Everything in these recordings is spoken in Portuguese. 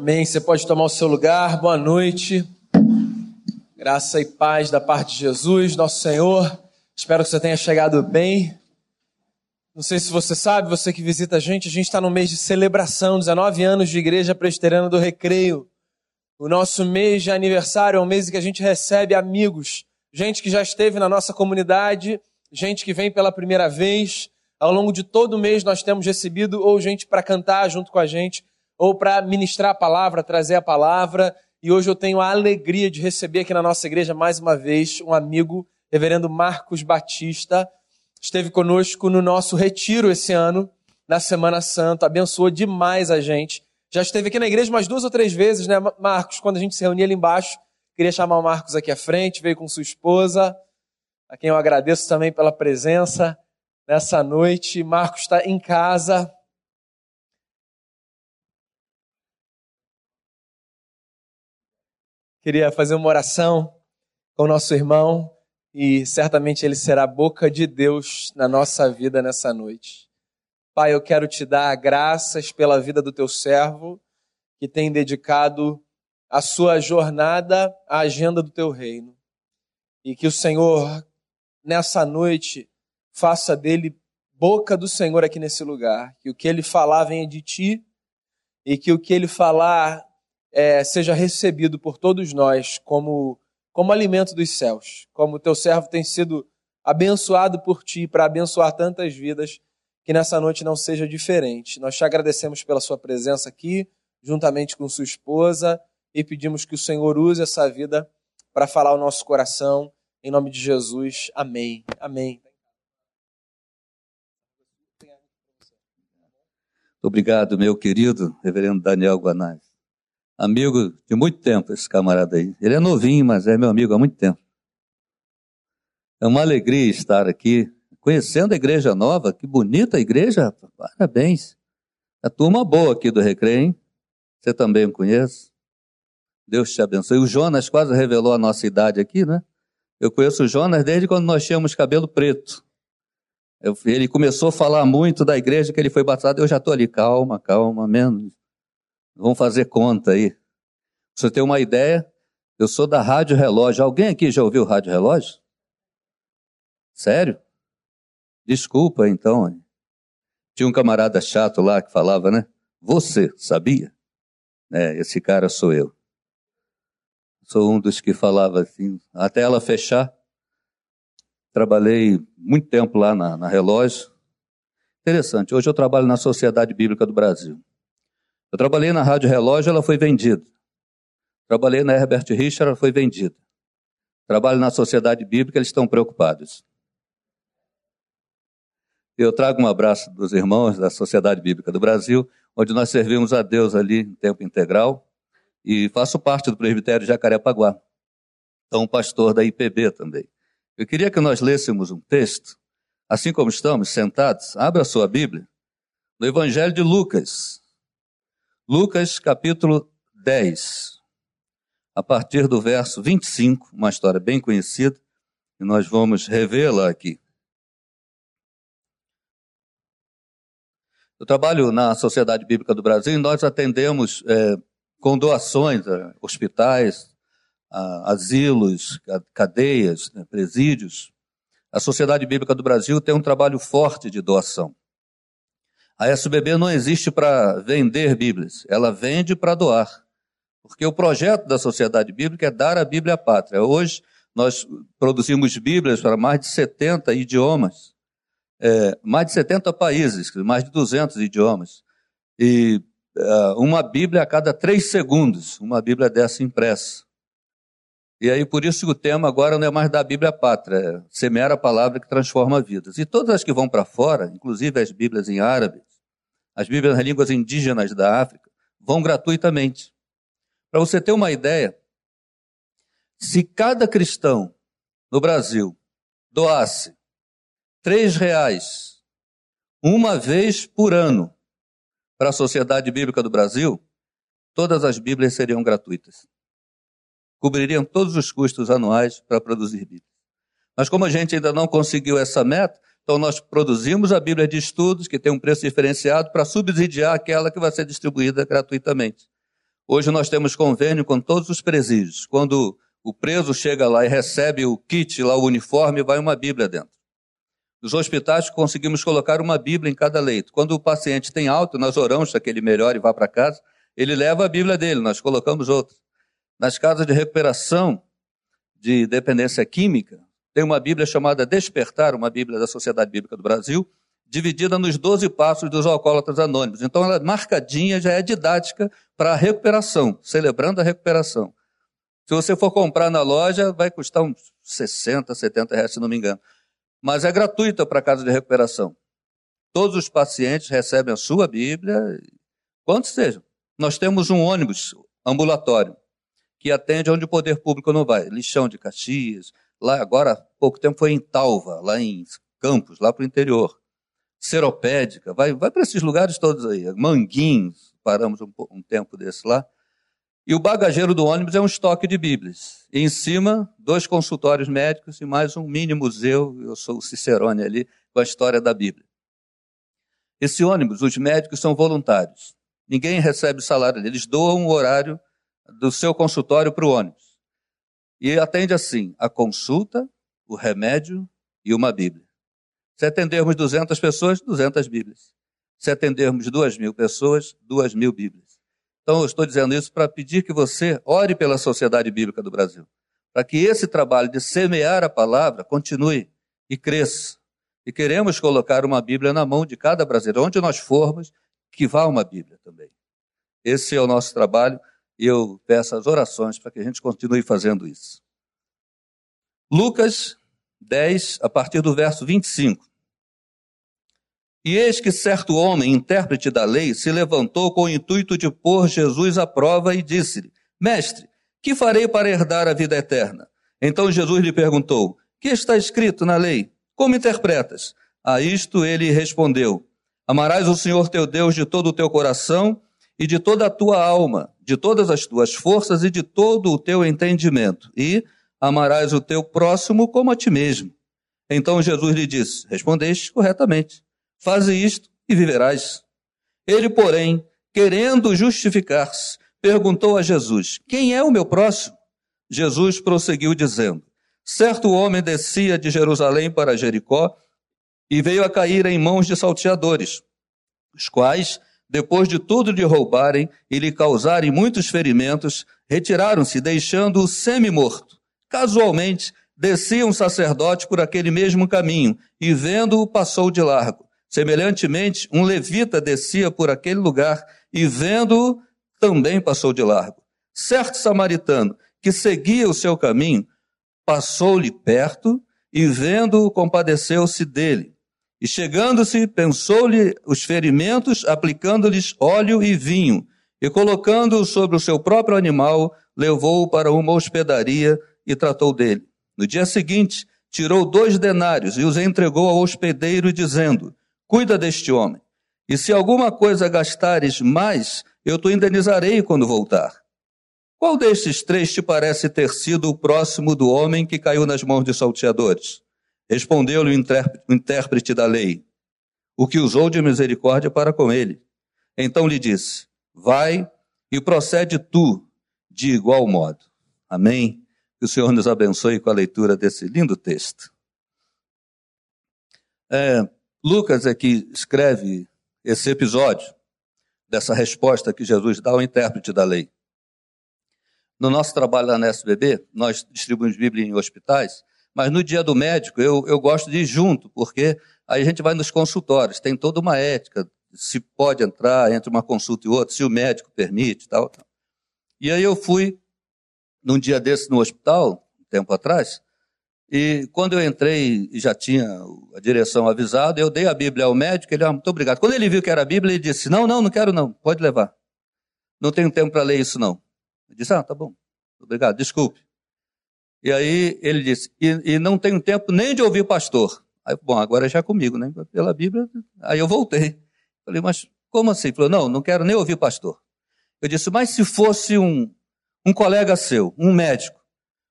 Amém. Você pode tomar o seu lugar. Boa noite. Graça e paz da parte de Jesus, nosso Senhor. Espero que você tenha chegado bem. Não sei se você sabe, você que visita a gente, a gente está no mês de celebração, 19 anos de Igreja Presbiteriana do Recreio. O nosso mês de aniversário é um mês em que a gente recebe amigos, gente que já esteve na nossa comunidade, gente que vem pela primeira vez. Ao longo de todo o mês nós temos recebido ou gente para cantar junto com a gente, ou para ministrar a palavra, trazer a palavra. E hoje eu tenho a alegria de receber aqui na nossa igreja mais uma vez um amigo, reverendo Marcos Batista. Esteve conosco no nosso retiro esse ano, na Semana Santa, abençoou demais a gente. Já esteve aqui na igreja umas duas ou três vezes, né, Marcos? Quando a gente se reunia ali embaixo, queria chamar o Marcos aqui à frente, veio com sua esposa, a quem eu agradeço também pela presença nessa noite. Marcos está em casa, Queria fazer uma oração com o nosso irmão e certamente ele será a boca de Deus na nossa vida nessa noite. Pai, eu quero te dar graças pela vida do teu servo que tem dedicado a sua jornada à agenda do teu reino. E que o Senhor, nessa noite, faça dele boca do Senhor aqui nesse lugar. Que o que ele falar venha de ti e que o que ele falar é, seja recebido por todos nós como, como alimento dos céus, como teu servo tem sido abençoado por ti para abençoar tantas vidas, que nessa noite não seja diferente. Nós te agradecemos pela sua presença aqui, juntamente com sua esposa, e pedimos que o Senhor use essa vida para falar o nosso coração. Em nome de Jesus. Amém. Amém. Obrigado, meu querido reverendo Daniel Guanais amigo de muito tempo, esse camarada aí. Ele é novinho, mas é meu amigo há muito tempo. É uma alegria estar aqui, conhecendo a igreja nova. Que bonita a igreja, parabéns. A turma boa aqui do Recreio, hein? Você também o conhece? Deus te abençoe. O Jonas quase revelou a nossa idade aqui, né? Eu conheço o Jonas desde quando nós tínhamos cabelo preto. Eu, ele começou a falar muito da igreja que ele foi batizado. Eu já estou ali, calma, calma, menos. Vamos fazer conta aí. Pra você ter uma ideia, eu sou da Rádio Relógio. Alguém aqui já ouviu Rádio Relógio? Sério? Desculpa então. Tinha um camarada chato lá que falava, né? Você sabia? É, esse cara sou eu. Sou um dos que falava assim, até ela fechar. Trabalhei muito tempo lá na, na Relógio. Interessante, hoje eu trabalho na Sociedade Bíblica do Brasil. Eu trabalhei na Rádio Relógio, ela foi vendida. Trabalhei na Herbert Richard, ela foi vendida. Trabalho na Sociedade Bíblica, eles estão preocupados. Eu trago um abraço dos irmãos da Sociedade Bíblica do Brasil, onde nós servimos a Deus ali em tempo integral, e faço parte do presbitério Jacarepaguá. Então, pastor da IPB também. Eu queria que nós lêssemos um texto, assim como estamos sentados, abra a sua Bíblia, no Evangelho de Lucas, Lucas capítulo 10, a partir do verso 25, uma história bem conhecida, e nós vamos revê-la aqui. Eu trabalho na Sociedade Bíblica do Brasil e nós atendemos é, com doações a hospitais, a asilos, a cadeias, né, presídios. A Sociedade Bíblica do Brasil tem um trabalho forte de doação. A SBB não existe para vender Bíblias, ela vende para doar. Porque o projeto da Sociedade Bíblica é dar a Bíblia à pátria. Hoje nós produzimos Bíblias para mais de 70 idiomas, é, mais de 70 países, mais de 200 idiomas. E uh, uma Bíblia a cada três segundos, uma Bíblia dessa impressa. E aí, por isso que o tema agora não é mais da Bíblia pátria, é semear a palavra que transforma vidas. E todas as que vão para fora, inclusive as Bíblias em árabe, as Bíblias nas línguas indígenas da África, vão gratuitamente. Para você ter uma ideia, se cada cristão no Brasil doasse três reais uma vez por ano para a Sociedade Bíblica do Brasil, todas as Bíblias seriam gratuitas. Cobririam todos os custos anuais para produzir Bíblias. Mas como a gente ainda não conseguiu essa meta, então, nós produzimos a Bíblia de Estudos, que tem um preço diferenciado, para subsidiar aquela que vai ser distribuída gratuitamente. Hoje nós temos convênio com todos os presídios. Quando o preso chega lá e recebe o kit, lá o uniforme, vai uma Bíblia dentro. Nos hospitais conseguimos colocar uma Bíblia em cada leito. Quando o paciente tem alto, nós oramos para que ele melhore e vá para casa, ele leva a Bíblia dele, nós colocamos outra. Nas casas de recuperação de dependência química, tem uma Bíblia chamada Despertar, uma Bíblia da Sociedade Bíblica do Brasil, dividida nos 12 passos dos alcoólatras anônimos. Então ela é marcadinha, já é didática para a recuperação, celebrando a recuperação. Se você for comprar na loja, vai custar uns 60, 70 reais, se não me engano. Mas é gratuita para casa de recuperação. Todos os pacientes recebem a sua Bíblia, quantos sejam. Nós temos um ônibus ambulatório que atende onde o poder público não vai. Lixão de Caxias, lá agora, pouco tempo foi em Talva, lá em Campos, lá para o interior. Seropédica, vai, vai para esses lugares todos aí. Manguinhos, paramos um, um tempo desse lá. E o bagageiro do ônibus é um estoque de Bíblias. E em cima, dois consultórios médicos e mais um mini museu. Eu sou o Cicerone ali, com a história da Bíblia. Esse ônibus, os médicos são voluntários. Ninguém recebe salário. Eles doam o horário do seu consultório para o ônibus. E atende assim: a consulta, o remédio e uma Bíblia. Se atendermos 200 pessoas, 200 Bíblias. Se atendermos 2 mil pessoas, 2 mil Bíblias. Então, eu estou dizendo isso para pedir que você ore pela Sociedade Bíblica do Brasil, para que esse trabalho de semear a palavra continue e cresça. E queremos colocar uma Bíblia na mão de cada brasileiro, onde nós formos, que vá uma Bíblia também. Esse é o nosso trabalho e eu peço as orações para que a gente continue fazendo isso. Lucas 10, a partir do verso 25. E eis que certo homem, intérprete da lei, se levantou com o intuito de pôr Jesus à prova e disse-lhe: Mestre, que farei para herdar a vida eterna? Então Jesus lhe perguntou: Que está escrito na lei? Como interpretas? A isto ele respondeu: Amarás o Senhor teu Deus de todo o teu coração e de toda a tua alma, de todas as tuas forças e de todo o teu entendimento, e amarás o teu próximo como a ti mesmo. Então Jesus lhe disse: Respondeste corretamente. Faze isto e viverás. Ele, porém, querendo justificar-se, perguntou a Jesus: Quem é o meu próximo? Jesus prosseguiu dizendo: Certo homem descia de Jerusalém para Jericó e veio a cair em mãos de salteadores, os quais depois de tudo lhe roubarem e lhe causarem muitos ferimentos, retiraram-se, deixando-o semi-morto. Casualmente, descia um sacerdote por aquele mesmo caminho e, vendo-o, passou de largo. Semelhantemente, um levita descia por aquele lugar e, vendo-o, também passou de largo. Certo samaritano, que seguia o seu caminho, passou-lhe perto e, vendo-o, compadeceu-se dele. E chegando-se, pensou-lhe os ferimentos, aplicando-lhes óleo e vinho, e colocando-o sobre o seu próprio animal, levou-o para uma hospedaria e tratou dele. No dia seguinte, tirou dois denários e os entregou ao hospedeiro, dizendo: Cuida deste homem, e se alguma coisa gastares mais, eu te indenizarei quando voltar. Qual destes três te parece ter sido o próximo do homem que caiu nas mãos de salteadores? Respondeu-lhe o intérprete da lei, o que usou de misericórdia para com ele. Então lhe disse: Vai e procede tu de igual modo. Amém? Que o Senhor nos abençoe com a leitura desse lindo texto. É, Lucas aqui escreve esse episódio dessa resposta que Jesus dá ao intérprete da lei. No nosso trabalho lá na SBB, nós distribuímos Bíblia em hospitais, mas no dia do médico, eu, eu gosto de ir junto, porque aí a gente vai nos consultórios, tem toda uma ética, se pode entrar entre uma consulta e outra, se o médico permite tal, tal. E aí eu fui, num dia desse no hospital, um tempo atrás, e quando eu entrei e já tinha a direção avisada, eu dei a Bíblia ao médico, ele, ah, muito obrigado. Quando ele viu que era a Bíblia, ele disse, não, não, não quero não, pode levar. Não tenho tempo para ler isso não. Eu disse, ah, tá bom, obrigado, desculpe. E aí ele disse, e, e não tenho tempo nem de ouvir pastor. Aí, bom, agora já é comigo, né? Pela Bíblia. Aí eu voltei. Falei, mas como assim? Ele falou, não, não quero nem ouvir pastor. Eu disse, mas se fosse um, um colega seu, um médico,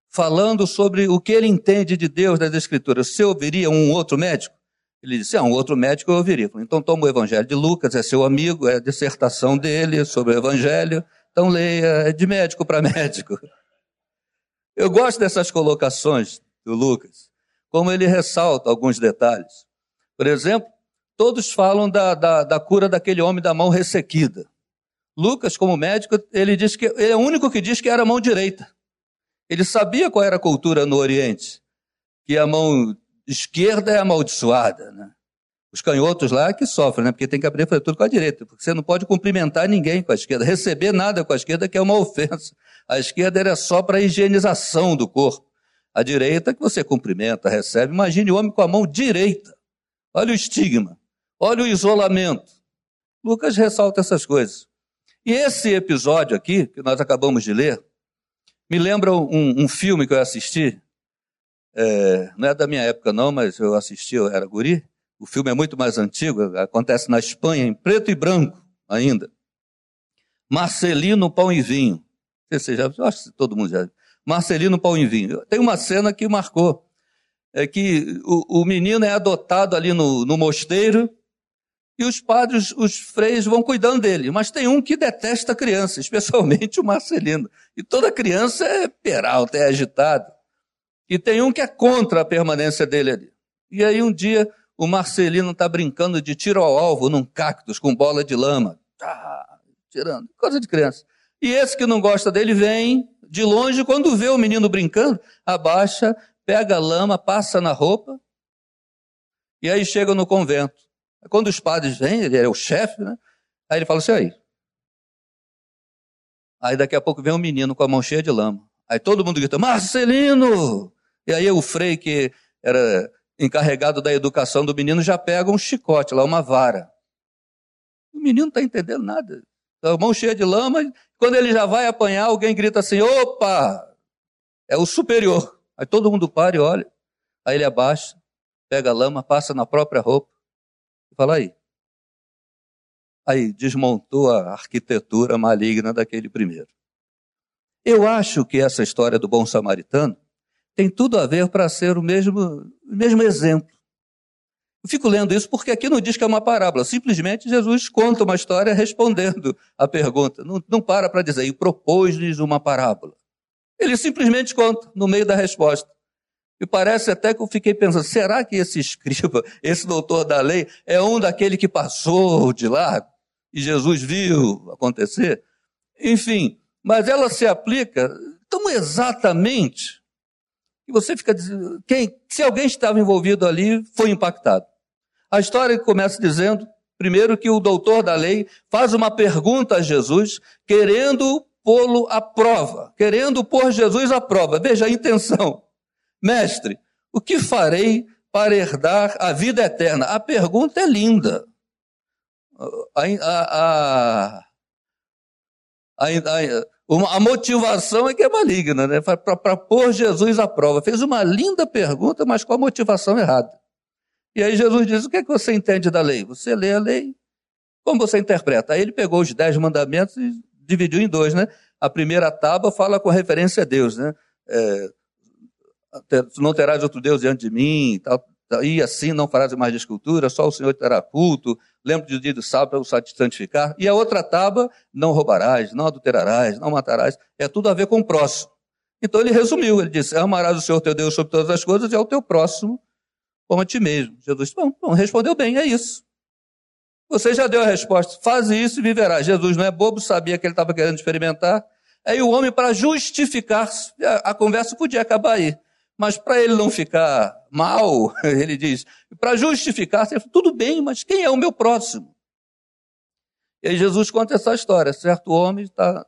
falando sobre o que ele entende de Deus das Escrituras, você ouviria um outro médico? Ele disse, ah, um outro médico eu ouviria. Falei, então toma o Evangelho de Lucas, é seu amigo, é a dissertação dele sobre o Evangelho, Então leia, é de médico para médico. Eu gosto dessas colocações do Lucas, como ele ressalta alguns detalhes. Por exemplo, todos falam da, da, da cura daquele homem da mão ressequida. Lucas, como médico, ele diz que ele é o único que diz que era a mão direita. Ele sabia qual era a cultura no Oriente, que a mão esquerda é amaldiçoada, né? Os canhotos lá que sofrem, né? Porque tem que abrir fazer tudo com a direita. Porque você não pode cumprimentar ninguém com a esquerda, receber nada com a esquerda, que é uma ofensa. A esquerda era só para a higienização do corpo. A direita que você cumprimenta, recebe. Imagine o homem com a mão direita. Olha o estigma. Olha o isolamento. Lucas ressalta essas coisas. E esse episódio aqui, que nós acabamos de ler, me lembra um, um filme que eu assisti. É, não é da minha época, não, mas eu assisti, eu era guri. O filme é muito mais antigo, acontece na Espanha, em preto e branco ainda. Marcelino Pão e Vinho. Você já, eu acho que todo mundo já. Marcelino Pão e Vinho. Tem uma cena que marcou. É que o, o menino é adotado ali no, no mosteiro e os padres, os freios vão cuidando dele. Mas tem um que detesta a criança, especialmente o Marcelino. E toda criança é peralta, é agitada. E tem um que é contra a permanência dele ali. E aí um dia o Marcelino está brincando de tiro ao alvo num cactus com bola de lama. Ah, tirando, coisa de criança. E esse que não gosta dele vem de longe, quando vê o menino brincando, abaixa, pega a lama, passa na roupa, e aí chega no convento. Quando os padres vêm, ele é o chefe, né? Aí ele fala assim, aí. Aí daqui a pouco vem um menino com a mão cheia de lama. Aí todo mundo grita, Marcelino! E aí o frei que era encarregado da educação do menino já pega um chicote lá, uma vara. O menino não está entendendo nada. A mão cheia de lama, quando ele já vai apanhar, alguém grita assim: opa! É o superior. Aí todo mundo para e olha. Aí ele abaixa, pega a lama, passa na própria roupa e fala aí. Aí desmontou a arquitetura maligna daquele primeiro. Eu acho que essa história do bom samaritano tem tudo a ver para ser o mesmo, mesmo exemplo. Eu fico lendo isso porque aqui não diz que é uma parábola, simplesmente Jesus conta uma história respondendo a pergunta. Não, não para para dizer, e propôs-lhes uma parábola. Ele simplesmente conta no meio da resposta. E parece até que eu fiquei pensando, será que esse escriba, esse doutor da lei, é um daquele que passou de lá e Jesus viu acontecer? Enfim, mas ela se aplica tão exatamente e você fica dizendo, quem, se alguém estava envolvido ali, foi impactado. A história começa dizendo, primeiro, que o doutor da lei faz uma pergunta a Jesus, querendo pô-lo à prova, querendo pôr Jesus à prova. Veja a intenção. Mestre, o que farei para herdar a vida eterna? A pergunta é linda. A, a, a, a a motivação é que é maligna, né? Para pôr Jesus à prova. Fez uma linda pergunta, mas com a motivação errada. E aí Jesus diz: O que é que você entende da lei? Você lê a lei, como você interpreta? Aí ele pegou os dez mandamentos e dividiu em dois, né? A primeira tábua fala com referência a Deus, né? É, não terás outro Deus diante de mim, tal, e assim não farás mais de escultura, só o Senhor terá culto, lembre do dia do sábado para o santificar. E a outra tábua, não roubarás, não adulterarás, não matarás, é tudo a ver com o próximo. Então ele resumiu, ele disse, amarás o Senhor teu Deus sobre todas as coisas e ao teu próximo como a ti mesmo. Jesus bom, bom, respondeu bem, é isso. Você já deu a resposta, faz isso e viverás. Jesus não é bobo, sabia que ele estava querendo experimentar. Aí o homem, para justificar-se, a, a conversa podia acabar aí. Mas para ele não ficar mal, ele diz, para justificar, tudo bem, mas quem é o meu próximo? E aí Jesus conta essa história. Certo homem está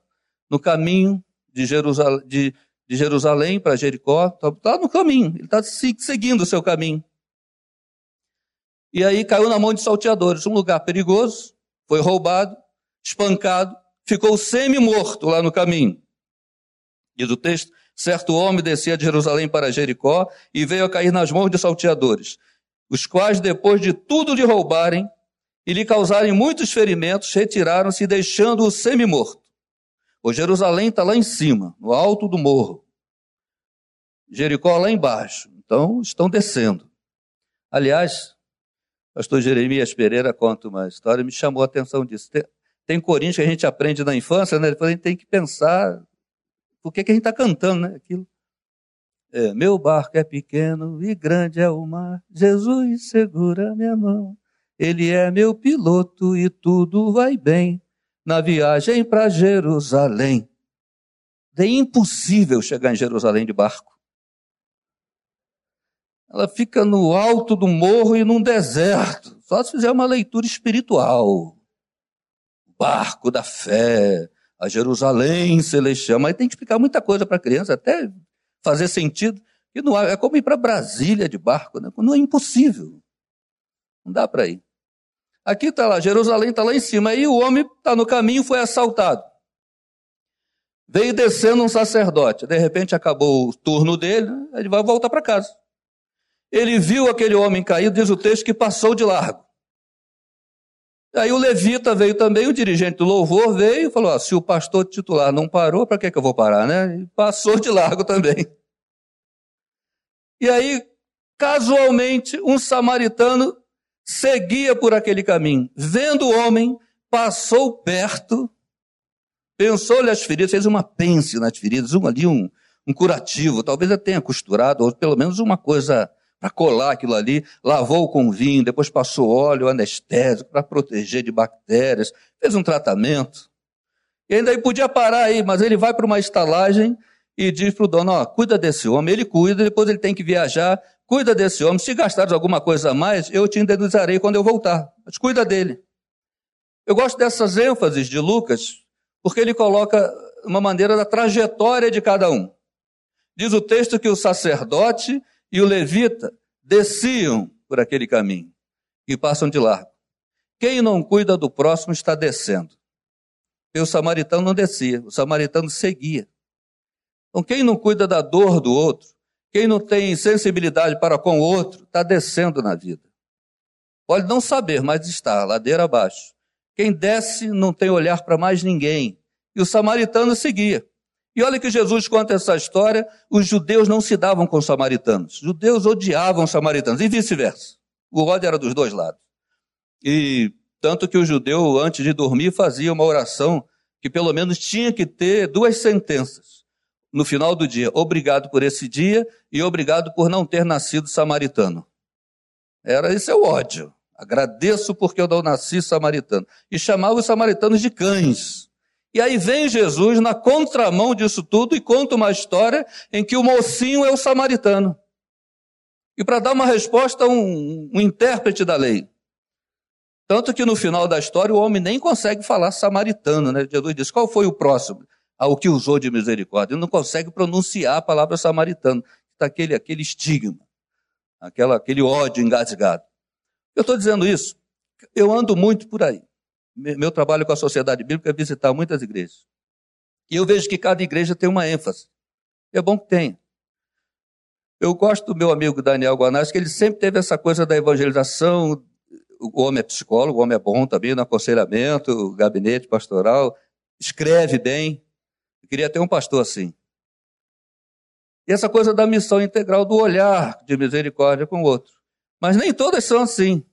no caminho de Jerusalém, de, de Jerusalém para Jericó, está tá no caminho, ele está seguindo o seu caminho. E aí caiu na mão de salteadores, um lugar perigoso, foi roubado, espancado, ficou semi-morto lá no caminho. Diz o texto, Certo homem descia de Jerusalém para Jericó e veio a cair nas mãos de salteadores, os quais, depois de tudo lhe roubarem e lhe causarem muitos ferimentos, retiraram-se, deixando-o semi-morto. O Jerusalém está lá em cima, no alto do morro. Jericó lá embaixo. Então, estão descendo. Aliás, pastor Jeremias Pereira conta uma história, me chamou a atenção disso. Tem, tem que a gente aprende na infância, né? Depois a gente tem que pensar por que, que a gente está cantando, né? Aquilo. É, meu barco é pequeno e grande é o mar. Jesus segura minha mão. Ele é meu piloto e tudo vai bem na viagem para Jerusalém. É impossível chegar em Jerusalém de barco. Ela fica no alto do morro e num deserto. Só se fizer uma leitura espiritual. Barco da fé, a Jerusalém celestial. Mas tem que explicar muita coisa para a criança, até fazer sentido. E não é como ir para Brasília de barco, né? não é impossível. Não dá para ir. Aqui está lá, Jerusalém está lá em cima. Aí o homem está no caminho, foi assaltado. Veio descendo um sacerdote. De repente acabou o turno dele, ele vai voltar para casa. Ele viu aquele homem caído, diz o texto, que passou de largo. Aí o levita veio também, o dirigente do louvor veio e falou: se o pastor titular não parou, para que, que eu vou parar, né? E passou de largo também. E aí, casualmente, um samaritano seguia por aquele caminho. Vendo o homem, passou perto, pensou-lhe as feridas, fez uma pence nas feridas, um ali, um, um curativo. Talvez ele tenha costurado, ou pelo menos uma coisa para colar aquilo ali, lavou com vinho, depois passou óleo anestésico para proteger de bactérias, fez um tratamento. E ainda aí podia parar aí, mas ele vai para uma estalagem e diz para o dono, ó, cuida desse homem, ele cuida, depois ele tem que viajar, cuida desse homem, se gastares alguma coisa a mais, eu te indenizarei quando eu voltar, mas cuida dele. Eu gosto dessas ênfases de Lucas, porque ele coloca uma maneira da trajetória de cada um. Diz o texto que o sacerdote e o levita desciam por aquele caminho e passam de largo. Quem não cuida do próximo está descendo. E o samaritano não descia, o samaritano seguia. Então, quem não cuida da dor do outro, quem não tem sensibilidade para com o outro, está descendo na vida. Pode não saber, mas está, ladeira abaixo. Quem desce não tem olhar para mais ninguém. E o samaritano seguia. E olha que Jesus conta essa história, os judeus não se davam com os samaritanos. Os judeus odiavam os samaritanos e vice-versa. O ódio era dos dois lados. E tanto que o judeu, antes de dormir, fazia uma oração que pelo menos tinha que ter duas sentenças no final do dia. Obrigado por esse dia e obrigado por não ter nascido samaritano. Era esse é o ódio. Agradeço porque eu não nasci samaritano. E chamava os samaritanos de cães. E aí vem Jesus na contramão disso tudo e conta uma história em que o mocinho é o samaritano. E para dar uma resposta, um, um intérprete da lei. Tanto que no final da história o homem nem consegue falar samaritano, né? Jesus diz: qual foi o próximo? Ao que usou de misericórdia. Ele não consegue pronunciar a palavra samaritano. Está aquele, aquele estigma, aquela, aquele ódio engasgado. Eu estou dizendo isso, eu ando muito por aí meu trabalho com a sociedade bíblica é visitar muitas igrejas. E eu vejo que cada igreja tem uma ênfase. É bom que tenha. Eu gosto do meu amigo Daniel Guanás, que ele sempre teve essa coisa da evangelização. O homem é psicólogo, o homem é bom também no aconselhamento, gabinete pastoral, escreve bem. Eu queria ter um pastor assim. E essa coisa da missão integral, do olhar de misericórdia com o outro. Mas nem todas são assim.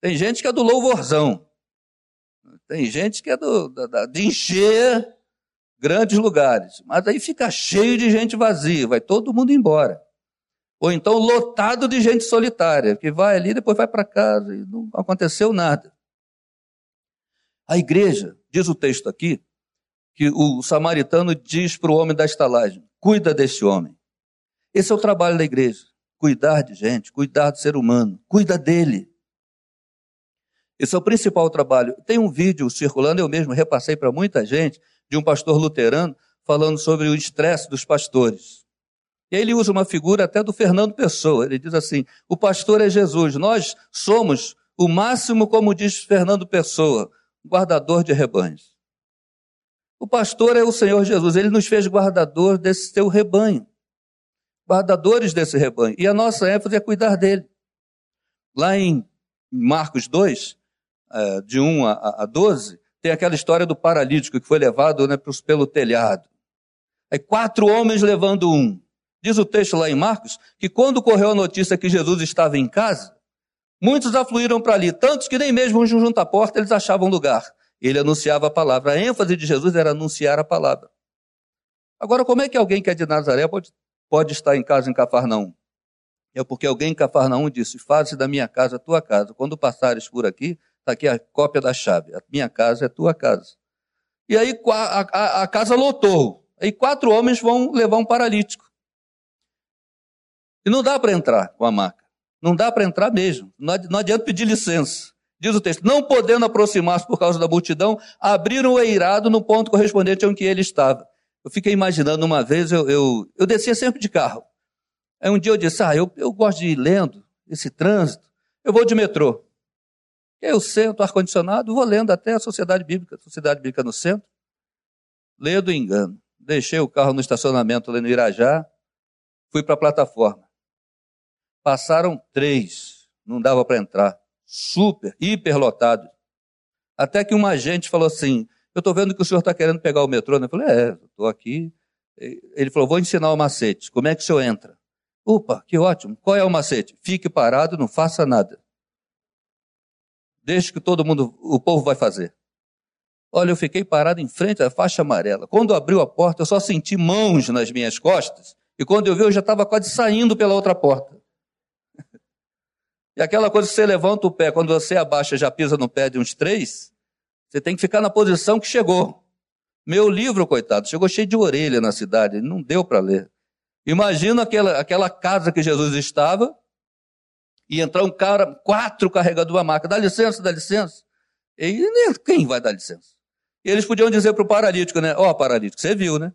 Tem gente que é do louvorzão. Tem gente que é do, da, de encher grandes lugares, mas aí fica cheio de gente vazia, vai todo mundo embora. Ou então lotado de gente solitária, que vai ali, depois vai para casa e não aconteceu nada. A igreja, diz o texto aqui, que o samaritano diz para o homem da estalagem: cuida desse homem. Esse é o trabalho da igreja: cuidar de gente, cuidar do ser humano, cuida dele. Esse é o principal trabalho. Tem um vídeo circulando, eu mesmo repassei para muita gente, de um pastor luterano falando sobre o estresse dos pastores. E aí ele usa uma figura até do Fernando Pessoa. Ele diz assim: o pastor é Jesus, nós somos o máximo, como diz Fernando Pessoa, guardador de rebanhos. O pastor é o Senhor Jesus, ele nos fez guardador desse seu rebanho, guardadores desse rebanho. E a nossa ênfase é cuidar dele. Lá em Marcos 2, é, de 1 a 12, tem aquela história do paralítico que foi levado né, pelo telhado. Aí quatro homens levando um. Diz o texto lá em Marcos que quando correu a notícia que Jesus estava em casa, muitos afluíram para ali, tantos que nem mesmo junto à porta eles achavam lugar. Ele anunciava a palavra. A ênfase de Jesus era anunciar a palavra. Agora, como é que alguém que é de Nazaré pode, pode estar em casa em Cafarnaum? É porque alguém em Cafarnaum disse: Faze da minha casa a tua casa. Quando passares por aqui, está aqui a cópia da chave. A minha casa é tua casa. E aí a, a, a casa lotou. Aí quatro homens vão levar um paralítico. E não dá para entrar com a maca. Não dá para entrar mesmo. Não adianta pedir licença. Diz o texto: Não podendo aproximar-se por causa da multidão, abriram o eirado no ponto correspondente ao que ele estava. Eu fiquei imaginando uma vez, eu, eu, eu descia sempre de carro. Aí um dia eu disse: Ah, eu, eu gosto de ir lendo esse trânsito, eu vou de metrô. Eu sento, ar-condicionado, vou lendo até a Sociedade Bíblica, Sociedade Bíblica no centro. Leio do engano. Deixei o carro no estacionamento ali no Irajá, fui para a plataforma. Passaram três, não dava para entrar super, hiperlotado. Até que um agente falou assim: Eu estou vendo que o senhor está querendo pegar o metrô. Eu falei: É, estou aqui. Ele falou: Vou ensinar o macete. Como é que o senhor entra? Opa, que ótimo. Qual é o macete? Fique parado, não faça nada. Deixe que todo mundo, o povo vai fazer. Olha, eu fiquei parado em frente à faixa amarela. Quando abriu a porta, eu só senti mãos nas minhas costas. E quando eu vi, eu já estava quase saindo pela outra porta. E aquela coisa que você levanta o pé, quando você abaixa já pisa no pé de uns três, você tem que ficar na posição que chegou. Meu livro, coitado, chegou cheio de orelha na cidade, não deu para ler. Imagina aquela, aquela casa que Jesus estava, e entrar um cara, quatro carregadores a maca, dá licença, dá licença. E quem vai dar licença? E eles podiam dizer para o paralítico, né? Ó, oh, paralítico, você viu, né?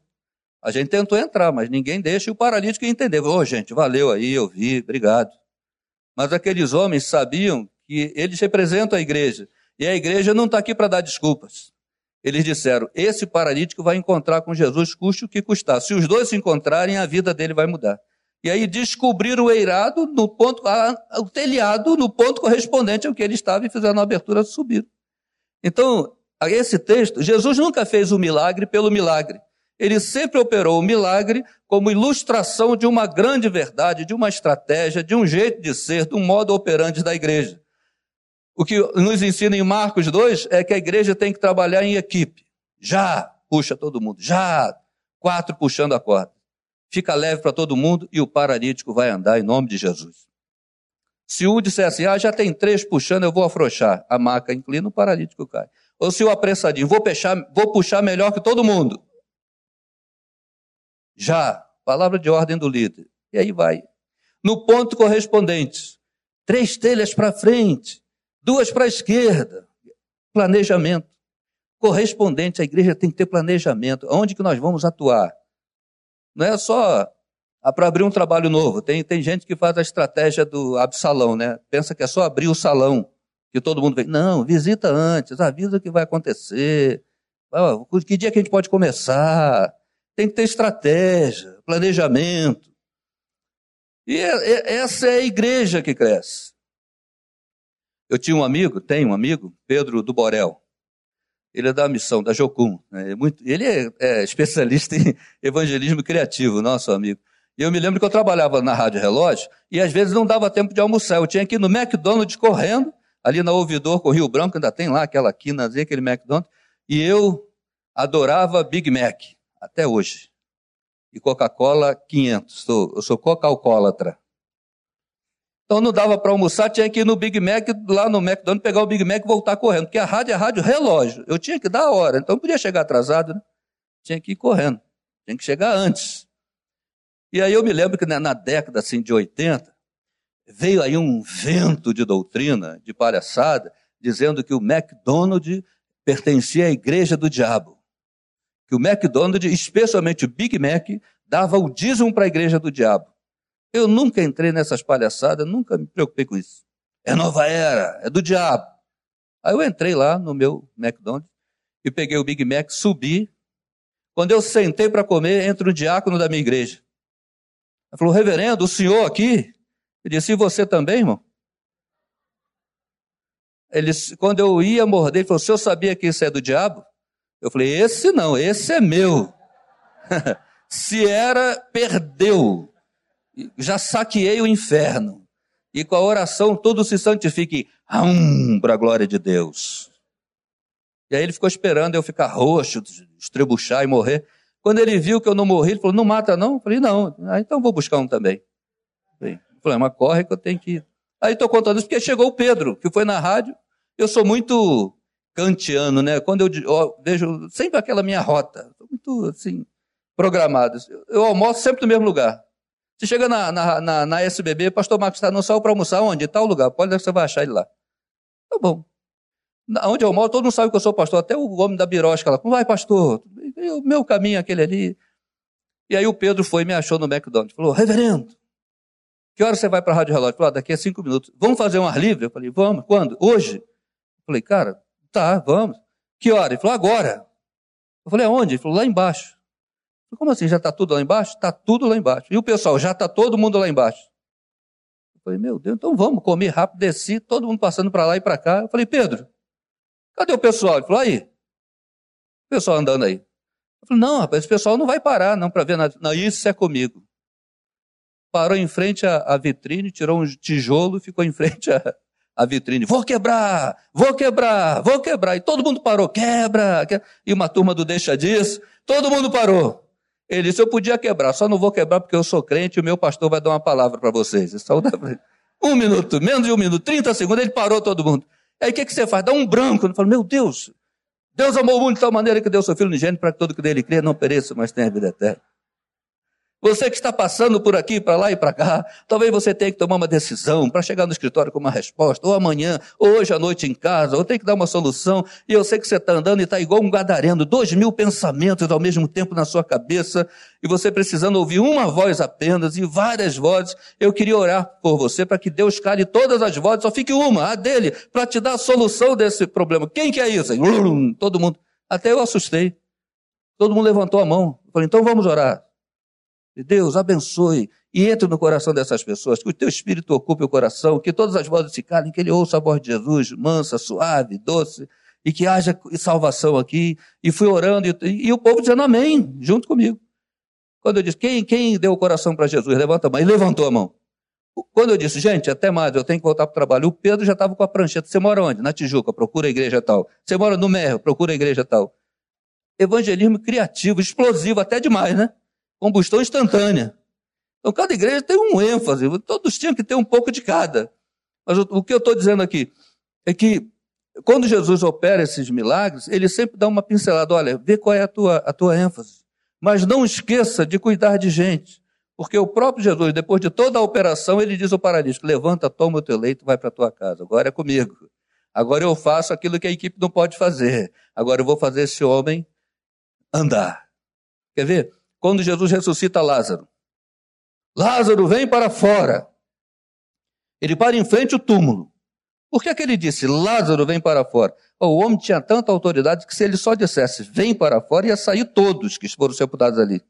A gente tentou entrar, mas ninguém deixa, e o paralítico entender. Ô, oh, gente, valeu aí, eu vi, obrigado. Mas aqueles homens sabiam que eles representam a igreja. E a igreja não está aqui para dar desculpas. Eles disseram: esse paralítico vai encontrar com Jesus, custe o que custar. Se os dois se encontrarem, a vida dele vai mudar. E aí descobriram o eirado no ponto, o telhado no ponto correspondente ao que ele estava e fizeram a abertura subir. Então, esse texto, Jesus nunca fez o milagre pelo milagre. Ele sempre operou o milagre como ilustração de uma grande verdade, de uma estratégia, de um jeito de ser, de um modo operante da igreja. O que nos ensina em Marcos 2 é que a igreja tem que trabalhar em equipe. Já puxa todo mundo, já quatro puxando a corda. Fica leve para todo mundo e o paralítico vai andar em nome de Jesus. Se um disser assim, ah, já tem três puxando, eu vou afrouxar. A maca inclina, o paralítico cai. Ou se o apressadinho, vou puxar, vou puxar melhor que todo mundo. Já, palavra de ordem do líder. E aí vai. No ponto correspondente, três telhas para frente, duas para a esquerda. Planejamento. Correspondente, a igreja tem que ter planejamento. Onde que nós vamos atuar? Não é só ah, para abrir um trabalho novo. Tem, tem gente que faz a estratégia do absalão, né? Pensa que é só abrir o salão, que todo mundo vem. Não, visita antes, avisa o que vai acontecer. Que dia que a gente pode começar? Tem que ter estratégia, planejamento. E é, é, essa é a igreja que cresce. Eu tinha um amigo, tenho um amigo, Pedro do Borel. Ele é da missão, da Jocum. Né? É ele é, é, especialista em evangelismo criativo, nosso amigo. E eu me lembro que eu trabalhava na Rádio Relógio e às vezes não dava tempo de almoçar. Eu tinha que ir no McDonald's correndo, ali na Ouvidor com o Rio Branco, ainda tem lá aquela quinazinha, aquele McDonald's. E eu adorava Big Mac até hoje. E Coca-Cola 500. Sou, eu sou coca-alcoólatra. Então não dava para almoçar, tinha que ir no Big Mac, lá no McDonald's, pegar o Big Mac e voltar correndo. Porque a rádio é rádio relógio. Eu tinha que dar a hora. Então não podia chegar atrasado, né? Tinha que ir correndo. Tinha que chegar antes. E aí eu me lembro que na década assim, de 80, veio aí um vento de doutrina, de palhaçada, dizendo que o McDonald's pertencia à igreja do diabo que o McDonald's, especialmente o Big Mac, dava o dízimo para a igreja do diabo. Eu nunca entrei nessas palhaçadas, nunca me preocupei com isso. É nova era, é do diabo. Aí eu entrei lá no meu McDonald's e peguei o Big Mac, subi. Quando eu sentei para comer, entra um diácono da minha igreja. Ele falou, reverendo, o senhor aqui? Eu disse, e você também, irmão? Ele, quando eu ia morder, ele falou, o senhor sabia que isso é do diabo? Eu falei: esse não, esse é meu. Se era, perdeu. Já saqueei o inferno. E com a oração tudo se santifique. Para a glória de Deus. E aí ele ficou esperando eu ficar roxo, estrebuchar e morrer. Quando ele viu que eu não morri, ele falou: Não mata, não? Eu falei: Não. Ah, então vou buscar um também. Eu falei: Mas corre que eu tenho que ir. Aí estou contando isso porque chegou o Pedro, que foi na rádio. Eu sou muito kantiano, né? Quando eu, eu vejo sempre aquela minha rota, muito assim, programado. Eu almoço sempre no mesmo lugar. Você chega na, na, na, na SBB, pastor Marcos está não saiu para almoçar onde? Tal lugar. Pode você vai achar ele lá. Tá bom. Onde eu moro, todo mundo sabe que eu sou pastor, até o homem da birosca lá. Como vai, pastor? O meu caminho, aquele ali. E aí o Pedro foi e me achou no McDonald's. Falou, reverendo, que hora você vai para a Rádio Relógio? Falou, ah, daqui a cinco minutos. Vamos fazer um ar livre? Eu falei, vamos. Quando? Hoje? Eu falei, cara, tá, vamos. Que hora? Ele falou, agora. Eu falei, aonde? Ele falou, lá embaixo. Como assim? Já está tudo lá embaixo? Está tudo lá embaixo. E o pessoal, já está todo mundo lá embaixo. Eu falei, meu Deus, então vamos comer rápido, desci, todo mundo passando para lá e para cá. Eu falei, Pedro, cadê o pessoal? Ele falou, aí. O pessoal andando aí. Eu falei, não, rapaz, esse pessoal não vai parar, não, para ver nada. Não, isso é comigo parou em frente à, à vitrine, tirou um tijolo ficou em frente à, à, vitrine. Vou quebrar, vou quebrar, vou quebrar. E todo mundo parou, quebra, quebra. E uma turma do deixa disso, todo mundo parou. Ele disse, eu podia quebrar, só não vou quebrar porque eu sou crente e o meu pastor vai dar uma palavra para vocês. Um minuto, menos de um minuto, 30 segundos, ele parou todo mundo. Aí o que, que você faz? Dá um branco. Ele fala, meu Deus, Deus amou o mundo de tal maneira que deu seu filho unigênito para que todo que dele crê não pereça, mas tenha vida eterna. Você que está passando por aqui, para lá e para cá, talvez você tenha que tomar uma decisão para chegar no escritório com uma resposta, ou amanhã, ou hoje à noite em casa, ou tem que dar uma solução, e eu sei que você está andando e está igual um gadareno, dois mil pensamentos ao mesmo tempo na sua cabeça, e você precisando ouvir uma voz apenas, e várias vozes, eu queria orar por você para que Deus cale todas as vozes, só fique uma, a dele, para te dar a solução desse problema. Quem que é isso? Todo mundo. Até eu assustei. Todo mundo levantou a mão. Falei, então vamos orar. Deus abençoe e entre no coração dessas pessoas, que o teu espírito ocupe o coração, que todas as vozes se calem, que ele ouça a voz de Jesus, mansa, suave, doce, e que haja salvação aqui. E fui orando, e, e o povo dizendo amém, junto comigo. Quando eu disse, quem, quem deu o coração para Jesus? Levanta a mão. E levantou a mão. Quando eu disse, gente, até mais, eu tenho que voltar para o trabalho, o Pedro já estava com a prancheta. Você mora onde? Na Tijuca, procura a igreja tal. Você mora no Merro, procura a igreja tal. Evangelismo criativo, explosivo, até demais, né? Combustão instantânea. Então, cada igreja tem um ênfase, todos tinham que ter um pouco de cada. Mas o, que eu estou dizendo aqui é que, quando Jesus opera esses milagres, ele sempre dá uma pincelada: olha, vê qual é a tua, a tua ênfase. Mas não esqueça de cuidar de gente. Porque o próprio Jesus, depois de toda a operação, ele diz ao paralítico: levanta, toma o teu leito, vai para a tua casa. Agora é comigo. Agora eu faço aquilo que a equipe não pode fazer. Agora eu vou fazer esse homem andar. Quer ver? Quando Jesus ressuscita Lázaro. Lázaro, vem para fora. Ele para em frente o túmulo. Por que, é que ele disse, Lázaro, vem para fora? O homem tinha tanta autoridade que se ele só dissesse, vem para fora, ia sair todos que foram sepultados ali.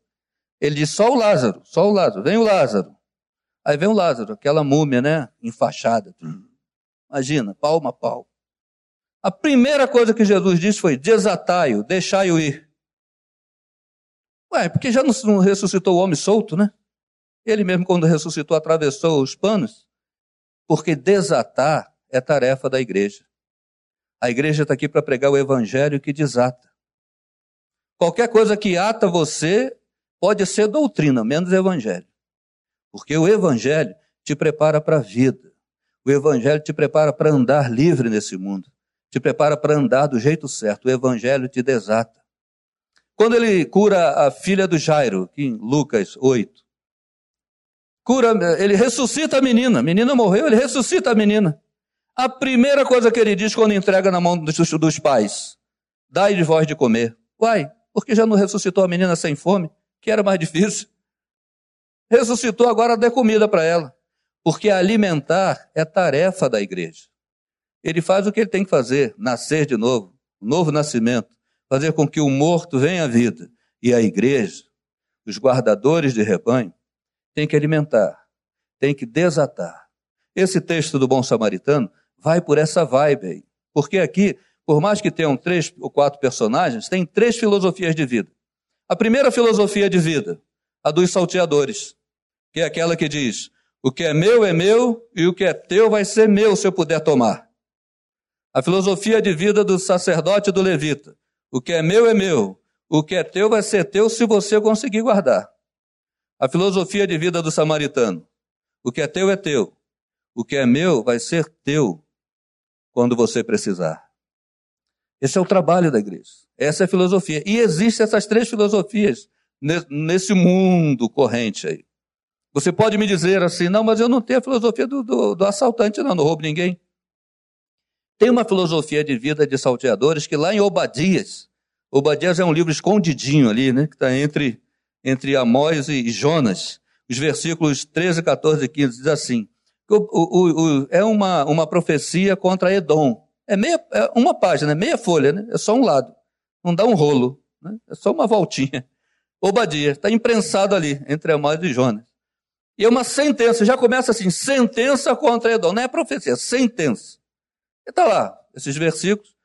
Ele disse, só o Lázaro, só o Lázaro, vem o Lázaro. Aí vem o Lázaro, aquela múmia, né, enfaixada. Imagina, palma a pau. A primeira coisa que Jesus disse foi, desatai-o, deixai-o ir. Ué, porque já não ressuscitou o homem solto, né? Ele mesmo, quando ressuscitou, atravessou os panos. Porque desatar é tarefa da igreja. A igreja está aqui para pregar o evangelho que desata. Qualquer coisa que ata você pode ser doutrina, menos evangelho. Porque o evangelho te prepara para a vida. O evangelho te prepara para andar livre nesse mundo. Te prepara para andar do jeito certo. O evangelho te desata. Quando ele cura a filha do Jairo, em Lucas 8, cura, ele ressuscita a menina. A menina morreu, ele ressuscita a menina. A primeira coisa que ele diz quando entrega na mão dos, dos pais: dai-lhe voz de comer. Uai, porque já não ressuscitou a menina sem fome, que era mais difícil. Ressuscitou, agora dê comida para ela. Porque alimentar é tarefa da igreja. Ele faz o que ele tem que fazer, nascer de novo, novo nascimento fazer com que o morto venha à vida. E a igreja, os guardadores de rebanho, tem que alimentar, tem que desatar. Esse texto do bom samaritano vai por essa vibe aí. Porque aqui, por mais que tenham três ou quatro personagens, tem três filosofias de vida. A primeira filosofia de vida, a dos salteadores, que é aquela que diz: o que é meu é meu e o que é teu vai ser meu se eu puder tomar. A filosofia de vida do sacerdote e do levita. O que é meu é meu. O que é teu vai ser teu se você conseguir guardar. A filosofia de vida do samaritano. O que é teu é teu. O que é meu vai ser teu quando você precisar. Esse é o trabalho da igreja. Essa é a filosofia. E existem essas três filosofias nesse mundo corrente aí. Você pode me dizer assim, não, mas eu não tenho a filosofia do, do, do assaltante, não, não roubo ninguém. Tem uma filosofia de vida de salteadores que lá em Obadias, Obadias é um livro escondidinho ali, né, que está entre, entre Amós e Jonas. Os versículos 13, 14 e 15 diz assim, o, o, o, é uma, uma profecia contra Edom. É, meia, é uma página, meia folha, né? é só um lado. Não dá um rolo, né? é só uma voltinha. Obadias, está imprensado ali, entre Amós e Jonas. E é uma sentença, já começa assim, sentença contra Edom, não é profecia, é sentença. Está lá, esses versículos.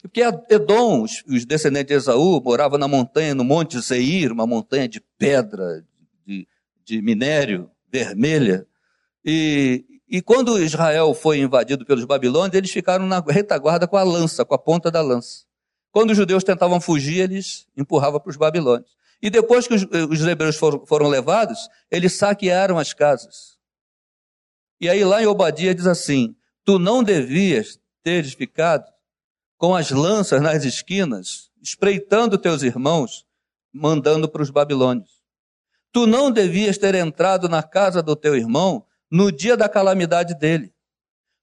Porque Edom, os, descendentes de Esaú, moravam na montanha, no Monte Seir, uma montanha de pedra, de, de minério, vermelha. E, e quando Israel foi invadido pelos babilônios, eles ficaram na retaguarda com a lança, com a ponta da lança. Quando os judeus tentavam fugir, eles empurravam para os babilônios. E depois que os, os hebreus foram, foram levados, eles saquearam as casas. E aí lá em Obadia diz assim: Tu não devias ter ficado com as lanças nas esquinas, espreitando teus irmãos, mandando para os babilônios. Tu não devias ter entrado na casa do teu irmão no dia da calamidade dele.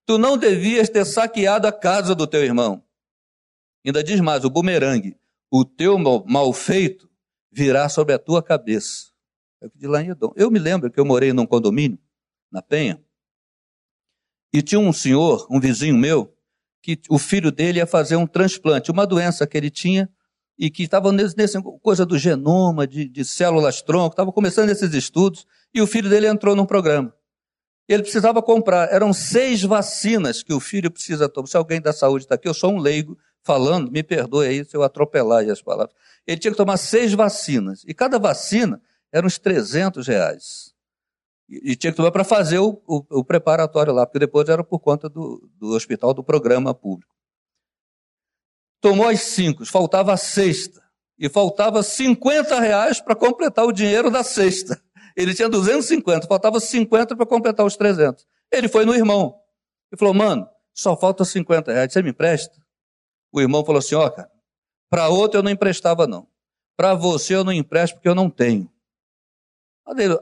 Tu não devias ter saqueado a casa do teu irmão. Ainda diz mais: o bumerangue, o teu mal feito virá sobre a tua cabeça. É o que diz lá em Edom. Eu me lembro que eu morei num condomínio, na Penha, e tinha um senhor, um vizinho meu, que o filho dele ia fazer um transplante, uma doença que ele tinha e que estava nesse, coisa do genoma, de, de células tronco, estava começando esses estudos, e o filho dele entrou num programa. Ele precisava comprar, eram seis vacinas que o filho precisa tomar. Se alguém da saúde está aqui, eu sou um leigo falando, me perdoe aí se eu atropelar as palavras. Ele tinha que tomar seis vacinas. E cada vacina era uns 300 reais. E, tinha que tomar para fazer o, o, o, preparatório lá, porque depois era por conta do, do hospital, do programa público. Tomou as cinco, faltava a sexta. E faltava 50 reais para completar o dinheiro da sexta. Ele tinha 250, faltava 50 para completar os 300. Ele foi no irmão. e falou, mano, só falta 50 reais, você me empresta? O irmão falou assim, ó, oh, cara, para outro eu não emprestava, não. Para você eu não empresto porque eu não tenho.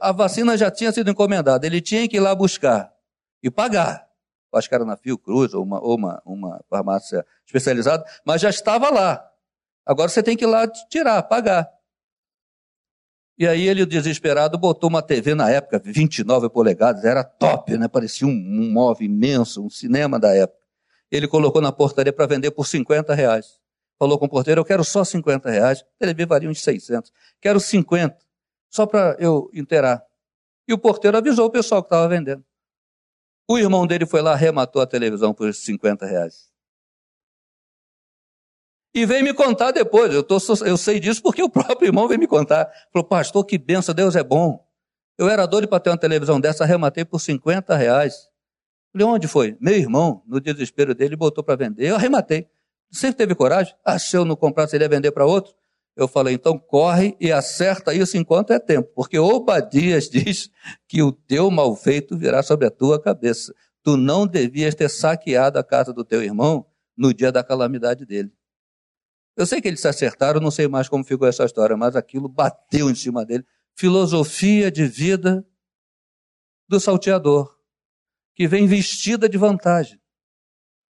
A vacina já tinha sido encomendada, ele tinha que ir lá buscar e pagar. Acho que era na Fiocruz ou uma, ou uma, uma farmácia especializada, mas já estava lá. Agora você tem que ir lá tirar, pagar. E aí ele, desesperado, botou uma TV na época, 29 polegadas, era top, né? Parecia um, um móvel imenso, um cinema da época. Ele colocou na portaria para vender por 50 reais falou com o porteiro, eu quero só 50 reais, a TV valia uns 600, quero 50, só para eu inteirar. E o porteiro avisou o pessoal que estava vendendo. O irmão dele foi lá, arrematou a televisão por 50 reais. E veio me contar depois, eu, tô, eu sei disso porque o próprio irmão veio me contar. Falou, pastor, que benção, Deus é bom. Eu era doido para ter uma televisão dessa, arrematei por 50 reais. Falei, onde foi? Meu irmão, no desespero dele, botou para vender. Eu arrematei. Sempre teve coragem? Ah, se eu não comprasse, ele ia vender para outro? Eu falei, então corre e acerta isso enquanto é tempo, porque Obadias diz que o teu malfeito virá sobre a tua cabeça. Tu não devias ter saqueado a casa do teu irmão no dia da calamidade dele. Eu sei que eles se acertaram, não sei mais como ficou essa história, mas aquilo bateu em cima dele. Filosofia de vida do salteador, que vem vestida de vantagem.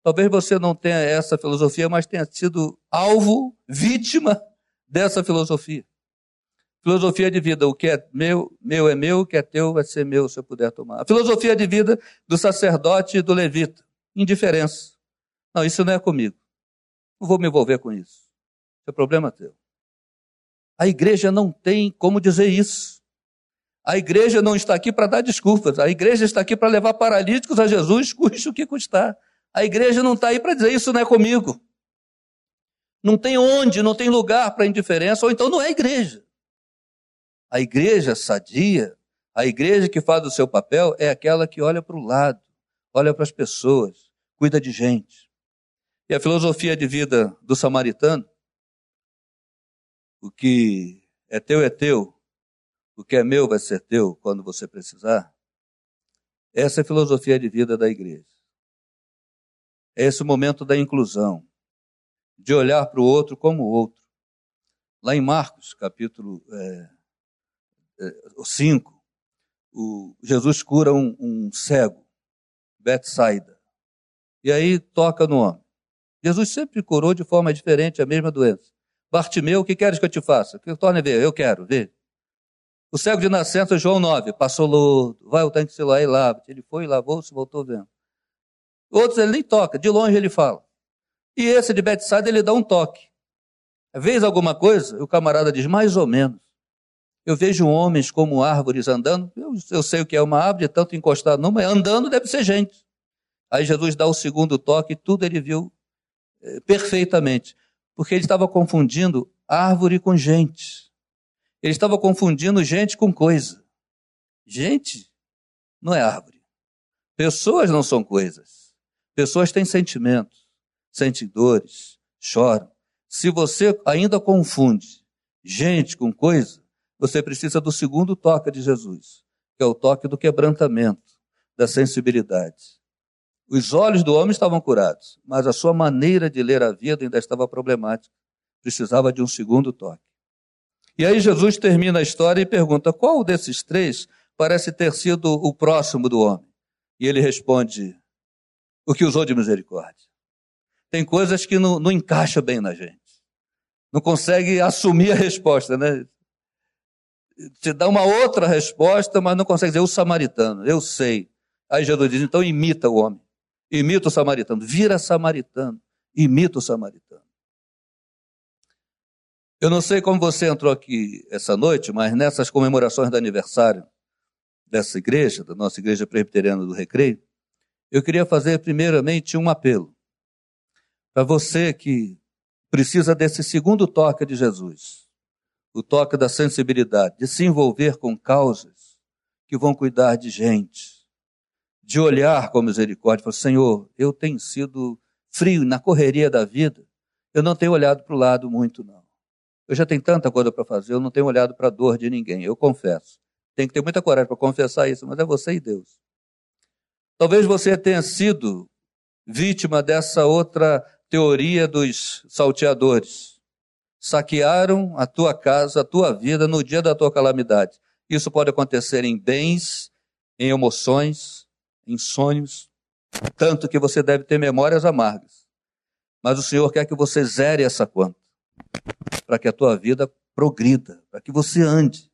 Talvez você não tenha essa filosofia, mas tenha sido alvo, vítima dessa filosofia. Filosofia de vida, o que é meu, meu é meu, o que é teu vai ser meu se eu puder tomar. A filosofia de vida do sacerdote e do levita, indiferença. Não, isso não é comigo. Não vou me envolver com isso. Isso é problema teu. A igreja não tem como dizer isso. A igreja não está aqui para dar desculpas. A igreja está aqui para levar paralíticos a Jesus, custe o que custar. A igreja não está aí para dizer isso não é comigo. Não tem onde, não tem lugar para indiferença, ou então não é igreja. A igreja sadia, a igreja que faz o seu papel, é aquela que olha para o lado, olha para as pessoas, cuida de gente. E a filosofia de vida do samaritano, o que é teu é teu, o que é meu vai ser teu quando você precisar. Essa é a filosofia de vida da igreja. É esse momento da inclusão, de olhar para o outro como o outro. Lá em Marcos, capítulo é, é, 5, o, Jesus cura um, um cego, Betsaida. E aí toca no homem. Jesus sempre curou de forma diferente a mesma doença. Bartimeu, o que queres que eu te faça? Que eu torne a ver? Eu quero, ver. O cego de nascença, João 9, passou lodo, vai o tanque de lá e lava. Ele foi, lavou-se, voltou vendo. Outros ele nem toca, de longe ele fala. E esse de Betsaida, ele dá um toque. Vês alguma coisa? O camarada diz, mais ou menos. Eu vejo homens como árvores andando. Eu, eu sei o que é uma árvore, tanto encostar numa, andando deve ser gente. Aí Jesus dá o segundo toque e tudo ele viu é, perfeitamente. Porque ele estava confundindo árvore com gente. Ele estava confundindo gente com coisa. Gente não é árvore. Pessoas não são coisas. Pessoas têm sentimentos, sentem dores, choram. Se você ainda confunde gente com coisa, você precisa do segundo toque de Jesus, que é o toque do quebrantamento, da sensibilidade. Os olhos do homem estavam curados, mas a sua maneira de ler a vida ainda estava problemática. Precisava de um segundo toque. E aí Jesus termina a história e pergunta: qual desses três parece ter sido o próximo do homem? E ele responde: o que usou de misericórdia. Tem coisas que não, não encaixam bem na gente. Não consegue assumir a resposta, né? te dá uma outra resposta, mas não consegue dizer o samaritano, eu sei. Aí Jesus diz, então imita o homem, imita o samaritano, vira samaritano, imita o samaritano. Eu não sei como você entrou aqui essa noite, mas nessas comemorações do aniversário dessa igreja, da nossa igreja presbiteriana do Recreio, eu queria fazer primeiramente um apelo para você que precisa desse segundo toque de Jesus o toque da sensibilidade, de se envolver com causas que vão cuidar de gente, de olhar com misericórdia, falar, Senhor, eu tenho sido frio na correria da vida, eu não tenho olhado para o lado muito, não. Eu já tenho tanta coisa para fazer, eu não tenho olhado para a dor de ninguém, eu confesso. Tem que ter muita coragem para confessar isso, mas é você e Deus. Talvez você tenha sido vítima dessa outra teoria dos salteadores saquearam a tua casa, a tua vida no dia da tua calamidade. Isso pode acontecer em bens, em emoções, em sonhos, tanto que você deve ter memórias amargas. Mas o Senhor quer que você zere essa conta, para que a tua vida progrida, para que você ande.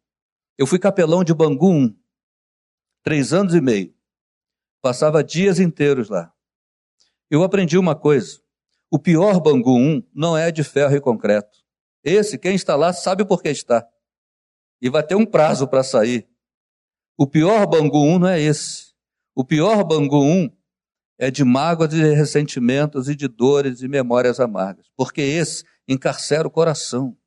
Eu fui capelão de Bangu 1, três anos e meio. Passava dias inteiros lá. Eu aprendi uma coisa: o pior Bangu 1 não é de ferro e concreto. Esse, quem está lá, sabe por que está. E vai ter um prazo para sair. O pior Bangu 1 não é esse. O pior Bangu 1 é de mágoas e ressentimentos e de dores e memórias amargas. Porque esse encarcera o coração.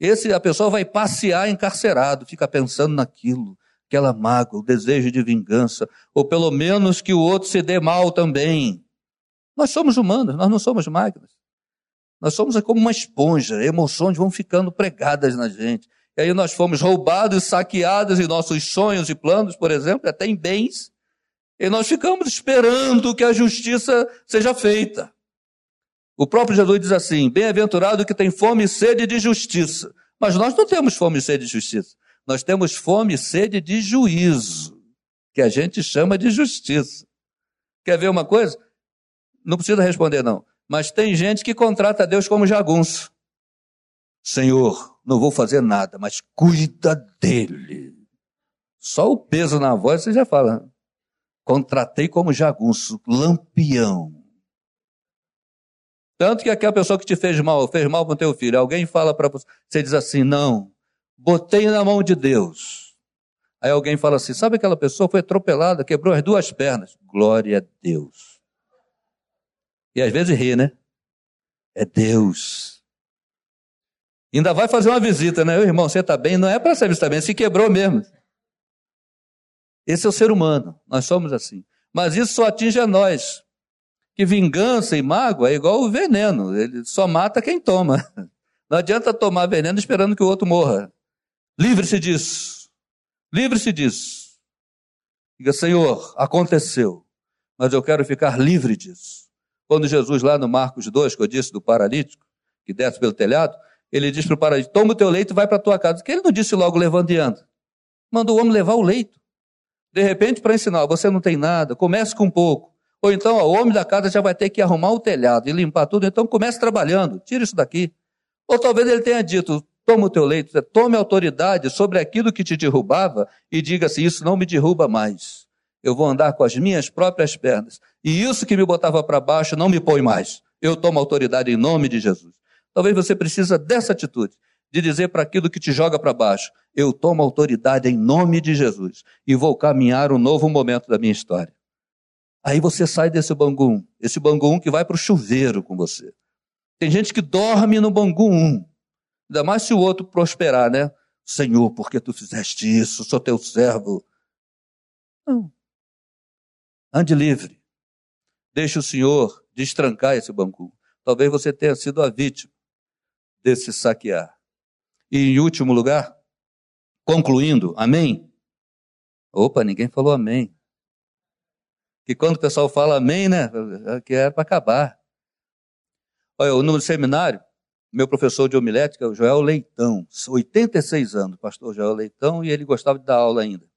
Esse, a pessoa vai passear encarcerado, fica pensando naquilo, aquela mágoa, o desejo de vingança, ou pelo menos que o outro se dê mal também. Nós somos humanos, nós não somos máquinas. Nós somos como uma esponja, emoções vão ficando pregadas na gente. E aí nós fomos roubados, saqueados em nossos sonhos e planos, por exemplo, até em bens, e nós ficamos esperando que a justiça seja feita. O próprio Jesus diz assim: Bem-aventurado que tem fome e sede de justiça. Mas nós não temos fome e sede de justiça. Nós temos fome e sede de juízo, que a gente chama de justiça. Quer ver uma coisa? Não precisa responder, não. Mas tem gente que contrata Deus como jagunço. Senhor, não vou fazer nada, mas cuida dele. Só o peso na voz você já fala. Contratei como jagunço, lampião. Tanto que aquela pessoa que te fez mal, fez mal para o teu filho, alguém fala para você, você diz assim, não, botei na mão de Deus. Aí alguém fala assim, sabe aquela pessoa foi atropelada, quebrou as duas pernas. Glória a Deus. E às vezes ri, né? É Deus. Ainda vai fazer uma visita, né? irmão, você está bem? Não é para saber se bem, se quebrou mesmo. Esse é o ser humano, nós somos assim. Mas isso só atinge a nós. que vingança e mágoa é igual o veneno, ele só mata quem toma. Não adianta tomar veneno esperando que o outro morra. Livre-se disso. Livre-se disso. Diga, Senhor, aconteceu, mas eu quero ficar livre disso. Quando Jesus, lá no Marcos 2, que eu disse do paralítico, que desce pelo telhado, ele diz para o paralítico: toma o teu leito e vai para a tua casa. Que ele não disse logo levando e anda. Mandou o homem levar o leito. De repente, para ensinar, você não tem nada, comece com pouco. Ou então, ó, o homem da casa já vai ter que arrumar o telhado e limpar tudo, então comece trabalhando, tira isso daqui. Ou talvez ele tenha dito: toma o teu leito, tome autoridade sobre aquilo que te derrubava e diga assim: isso não me derruba mais. Eu vou andar com as minhas próprias pernas. E isso que me botava para baixo não me põe mais. Eu tomo autoridade em nome de Jesus. Talvez você precisa dessa atitude, de dizer para aquilo que te joga para baixo: eu tomo autoridade em nome de Jesus e vou caminhar um novo momento da minha história. Aí você sai desse bangum, esse bangum que vai para o chuveiro com você. Tem gente que dorme no bangum, ainda mais se o outro prosperar, né? Senhor, por que tu fizeste isso? Sou teu servo. Não. Ande livre. Deixe o Senhor destrancar esse bangum. Talvez você tenha sido a vítima desse saquear. E em último lugar, concluindo, amém? Opa, ninguém falou amém que quando o pessoal fala amém, né, é que era para acabar. Olha, no seminário, meu professor de homilética, o Joel Leitão, 86 anos, pastor Joel Leitão, e ele gostava de dar aula ainda.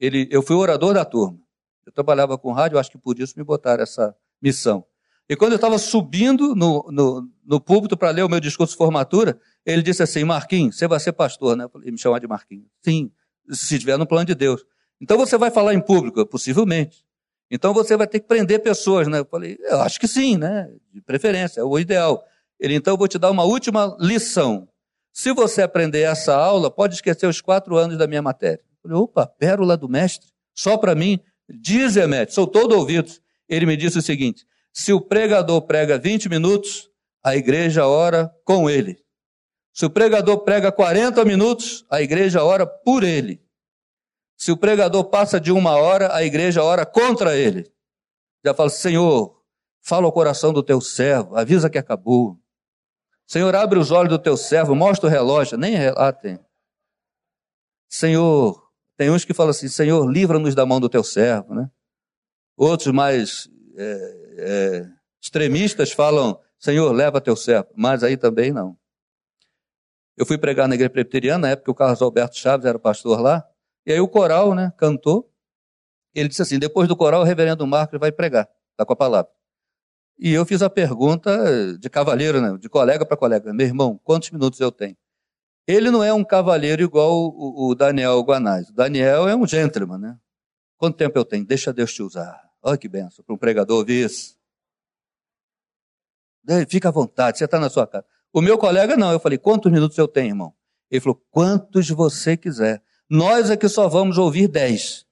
Ele, eu fui orador da turma. Eu trabalhava com rádio, acho que por isso me botaram essa missão. E quando eu estava subindo no, no, no púlpito para ler o meu discurso de formatura, ele disse assim: Marquinhos, você vai ser pastor, né? Ele me chamar de Marquinhos. Sim, se estiver no plano de Deus. Então você vai falar em público? Possivelmente. Então você vai ter que prender pessoas, né? Eu falei, eu acho que sim, né? De preferência, é o ideal. Ele, então, eu vou te dar uma última lição. Se você aprender essa aula, pode esquecer os quatro anos da minha matéria. Eu falei, opa, pérola do mestre, só para mim. Diz, Emete, sou todo ouvidos. Ele me disse o seguinte: se o pregador prega 20 minutos, a igreja ora com ele. Se o pregador prega 40 minutos, a igreja ora por ele. Se o pregador passa de uma hora, a igreja ora contra ele. Já fala, Senhor, fala ao coração do teu servo, avisa que acabou. Senhor, abre os olhos do teu servo, mostra o relógio, nem relatem. Senhor, tem uns que falam assim, Senhor, livra-nos da mão do teu servo, né? Outros mais é, é, extremistas falam, Senhor, leva teu servo, mas aí também não. Eu fui pregar na igreja presbiteriana, na época o Carlos Alberto Chaves era pastor lá, e aí o coral, né, cantou. Ele disse assim: depois do coral, o reverendo Marcos vai pregar, está com a palavra. E eu fiz a pergunta de cavalheiro, né, de colega para colega: meu irmão, quantos minutos eu tenho? Ele não é um cavalheiro igual o, o Daniel Guanais. O Daniel é um gentleman, né? Quanto tempo eu tenho? Deixa Deus te usar. Olha que benção para um pregador ouvir isso. Fica à vontade, você está na sua casa. O meu colega não, eu falei, quantos minutos eu tenho, irmão? Ele falou, quantos você quiser. Nós é que só vamos ouvir dez.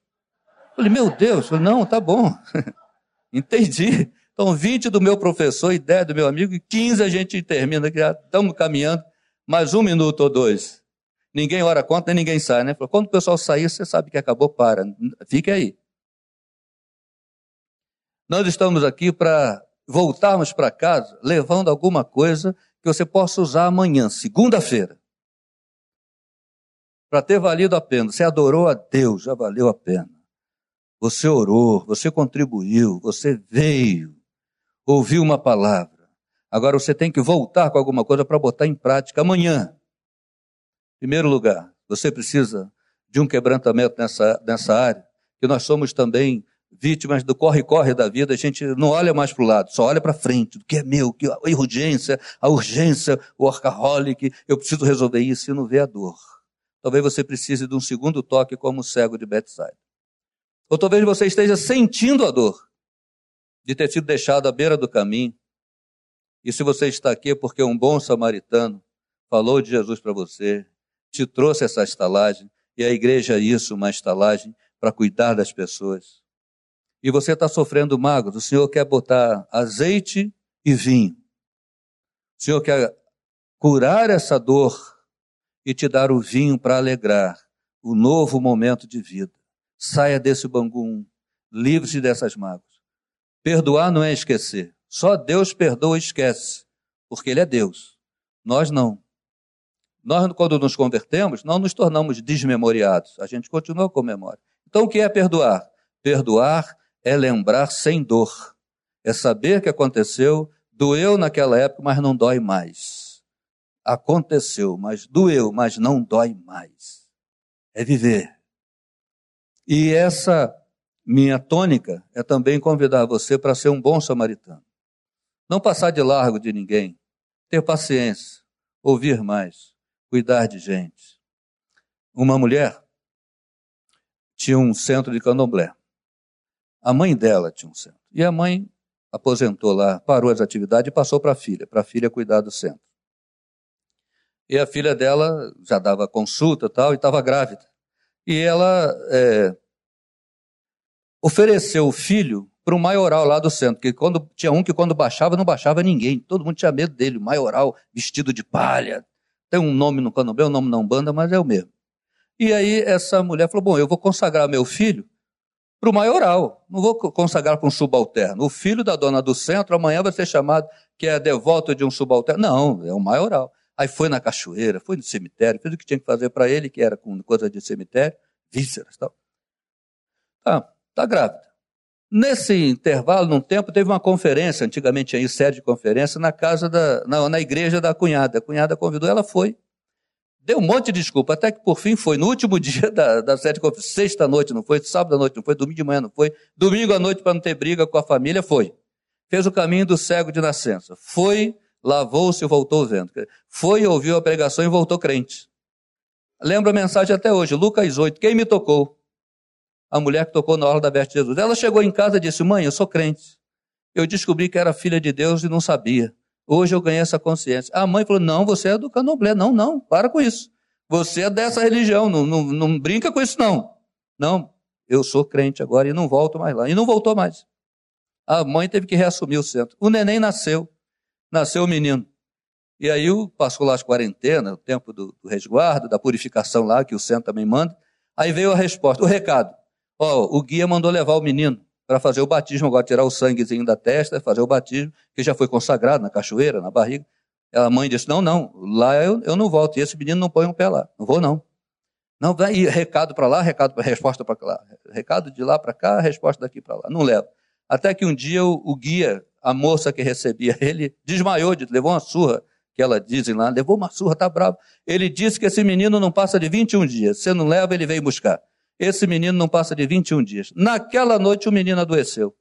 Eu falei, meu Deus, falei, não, tá bom. Entendi. Então, 20 do meu professor e 10 do meu amigo, e 15 a gente termina, estamos caminhando, mais um minuto ou dois. Ninguém ora conta, nem ninguém sai, né? Quando o pessoal sair, você sabe que acabou, para. Fique aí. Nós estamos aqui para voltarmos para casa levando alguma coisa que você possa usar amanhã, segunda-feira para ter valido a pena. Você adorou a Deus, já valeu a pena. Você orou, você contribuiu, você veio, ouviu uma palavra. Agora você tem que voltar com alguma coisa para botar em prática amanhã. Em primeiro lugar, você precisa de um quebrantamento nessa, nessa área, que nós somos também vítimas do corre-corre da vida, a gente não olha mais para o lado, só olha para frente, do que é meu, que a urgência, a urgência, o workaholic, eu preciso resolver isso e não vê a dor. Talvez você precise de um segundo toque como o cego de Bethsaida. Ou talvez você esteja sentindo a dor de ter sido deixado à beira do caminho. E se você está aqui é porque um bom samaritano falou de Jesus para você, te trouxe essa estalagem, e a igreja é isso, uma estalagem para cuidar das pessoas. E você está sofrendo magos, o Senhor quer botar azeite e vinho. O Senhor quer curar essa dor e te dar o vinho para alegrar o novo momento de vida. Saia desse bangum, livre-se dessas mágoas. Perdoar não é esquecer. Só Deus perdoa e esquece, porque Ele é Deus. Nós não. Nós, quando nos convertemos, não nos tornamos desmemoriados. A gente continua com memória. Então, o que é perdoar? Perdoar é lembrar sem dor. É saber que aconteceu, doeu naquela época, mas não dói mais. Aconteceu, mas doeu, mas não dói mais. É viver. E essa minha tônica é também convidar você para ser um bom samaritano. Não passar de largo de ninguém, ter paciência, ouvir mais, cuidar de gente. Uma mulher tinha um centro de candomblé. A mãe dela tinha um centro. E a mãe aposentou lá, parou as atividades e passou para a filha, para a filha cuidar do centro. E a filha dela já dava consulta tal, e estava grávida. E ela é, ofereceu o filho para o maioral lá do centro, que quando tinha um que quando baixava, não baixava ninguém. Todo mundo tinha medo dele, maioral, vestido de palha. Tem um nome no candomblé, um nome não banda, mas é o mesmo. E aí essa mulher falou: Bom, eu vou consagrar meu filho para o maioral, não vou consagrar para um subalterno. O filho da dona do centro amanhã vai ser chamado que é devoto de um subalterno. Não, é um maioral. Aí foi na cachoeira, foi no cemitério, fez o que tinha que fazer para ele, que era com coisa de cemitério, vísceras e tal. Tá, tá grávida. Nesse intervalo, num tempo, teve uma conferência, antigamente aí, sede de conferência, na casa da, na, na igreja da cunhada. A cunhada convidou, ela foi. Deu um monte de desculpa, até que por fim foi no último dia da, da sede de conferência, sexta noite, não foi, sábado à noite, não foi, domingo de manhã, não foi, domingo à noite para não ter briga com a família, foi. Fez o caminho do cego de nascença. Foi, lavou-se e voltou vendo. Foi, ouviu a pregação e voltou crente. Lembra a mensagem até hoje, Lucas 8, quem me tocou? A mulher que tocou na hora da veste de Jesus. Ela chegou em casa e disse, mãe, eu sou crente. Eu descobri que era filha de Deus e não sabia. Hoje eu ganhei essa consciência. A mãe falou: Não, você é do candomblé. Não, não, para com isso. Você é dessa religião, não, não, não brinca com isso, não. Não, eu sou crente agora e não volto mais lá. E não voltou mais. A mãe teve que reassumir o centro. O neném nasceu, nasceu o menino. E aí passou lá as quarentenas, o tempo do, do, resguardo, da purificação lá, que o centro também manda. Aí veio a resposta, o recado. Ó, o guia mandou levar o menino para fazer o batismo, agora tirar o sanguezinho da testa, fazer o batismo, que já foi consagrado na cachoeira, na barriga. A mãe disse: Não, não, lá eu, eu não volto. E esse menino não põe um pé lá. Não vou, não. Não, vai recado para lá, recado para resposta para lá. Recado de lá para cá, resposta daqui para lá. Não leva. Até que um dia o, o, guia, a moça que recebia ele, desmaiou, levou uma surra, que ela dizem lá, levou uma surra, tá bravo. Ele disse que esse menino não passa de 21 dias. Você não leva, ele veio buscar. Esse menino não passa de 21 dias. Naquela noite o menino adoeceu.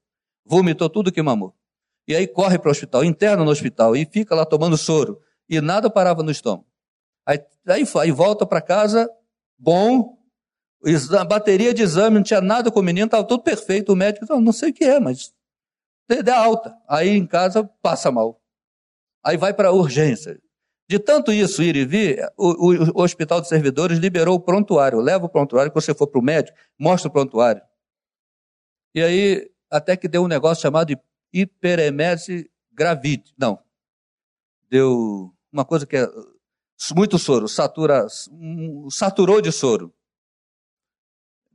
Vomitou tudo que mamou. E aí corre para o hospital, interna no hospital e fica lá tomando soro. E nada parava no estômago. Aí, aí, aí volta para casa, bom, bateria de exame, não tinha nada com o menino, estava tudo perfeito. O médico não sei o que é, mas dá alta. Aí em casa passa mal. Aí vai para a urgência. De tanto isso ir e vir, o, o, o, Hospital de Servidores liberou o prontuário. Leva o prontuário, quando você for para o médico, mostra o prontuário. E aí, até que deu um negócio chamado de hiperemese gravide. Não. Deu uma coisa que é muito soro, satura, saturou de soro.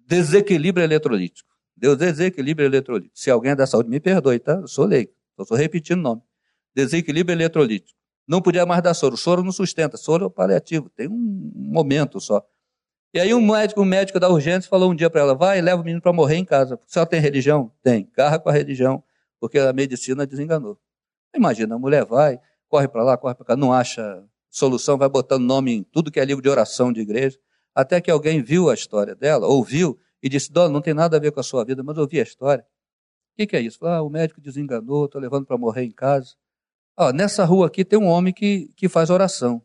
Desequilíbrio eletrolítico. Deu desequilíbrio eletrolítico. Se alguém é da saúde, me perdoe, tá? Eu sou leigo. Estou repetindo o nome. Desequilíbrio eletrolítico. Não podia mais dar soro. O soro não sustenta. Soro é paliativo. Tem um momento só. E aí um médico, um médico da urgência falou um dia para ela, vai, leva o menino para morrer em casa. Se ela tem religião? Tem. Carra com a religião, porque a medicina desenganou. Imagina, a mulher vai, corre para lá, corre para cá, não acha solução, vai botando nome em tudo que é livro de oração de igreja, até que alguém viu a história dela, ouviu, e disse, Dona, não tem nada a ver com a sua vida, mas ouvi a história. O que, que é isso? Ah, o médico desenganou, estou levando para morrer em casa. Ó, nessa rua aqui tem um homem que, que faz oração.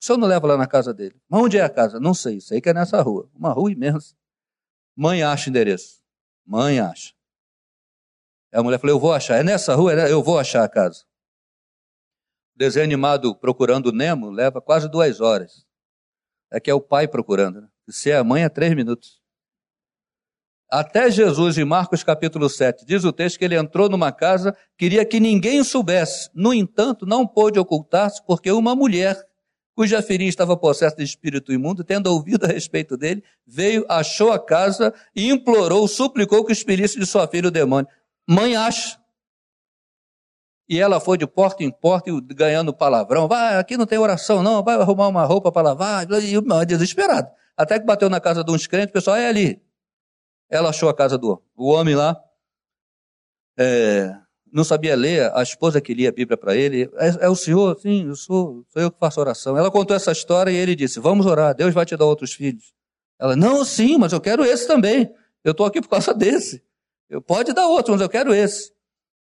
O senhor não leva lá na casa dele. Mas onde é a casa? Não sei, sei que é nessa rua. Uma rua imensa. Mãe acha endereço. Mãe acha. A mulher falou, eu vou achar. É nessa rua? É, eu vou achar a casa. desenho animado Procurando Nemo leva quase duas horas. É que é o pai procurando. Né? Se é a mãe, é três minutos. Até Jesus, em Marcos capítulo 7, diz o texto que ele entrou numa casa, queria que ninguém soubesse. No entanto, não pôde ocultar-se, porque uma mulher, cuja filhinha estava possessa de espírito imundo, tendo ouvido a respeito dele, veio, achou a casa e implorou, suplicou que expelisse de sua filha o demônio. Mãe acha, E ela foi de porta em porta ganhando palavrão. Vai, aqui não tem oração, não. Vai arrumar uma roupa para lavar. E uma desesperada. Até que bateu na casa de uns crentes, o pessoal, é ali. Ela achou a casa do o homem lá. É, não sabia ler, a esposa que lia a Bíblia para ele. É, é, o senhor? Sim, eu sou, sou eu que faço oração. Ela contou essa história e ele disse: Vamos orar, Deus vai te dar outros filhos. Ela, não, sim, mas eu quero esse também. Eu estou aqui por causa desse. Eu pode dar outro, mas eu quero esse.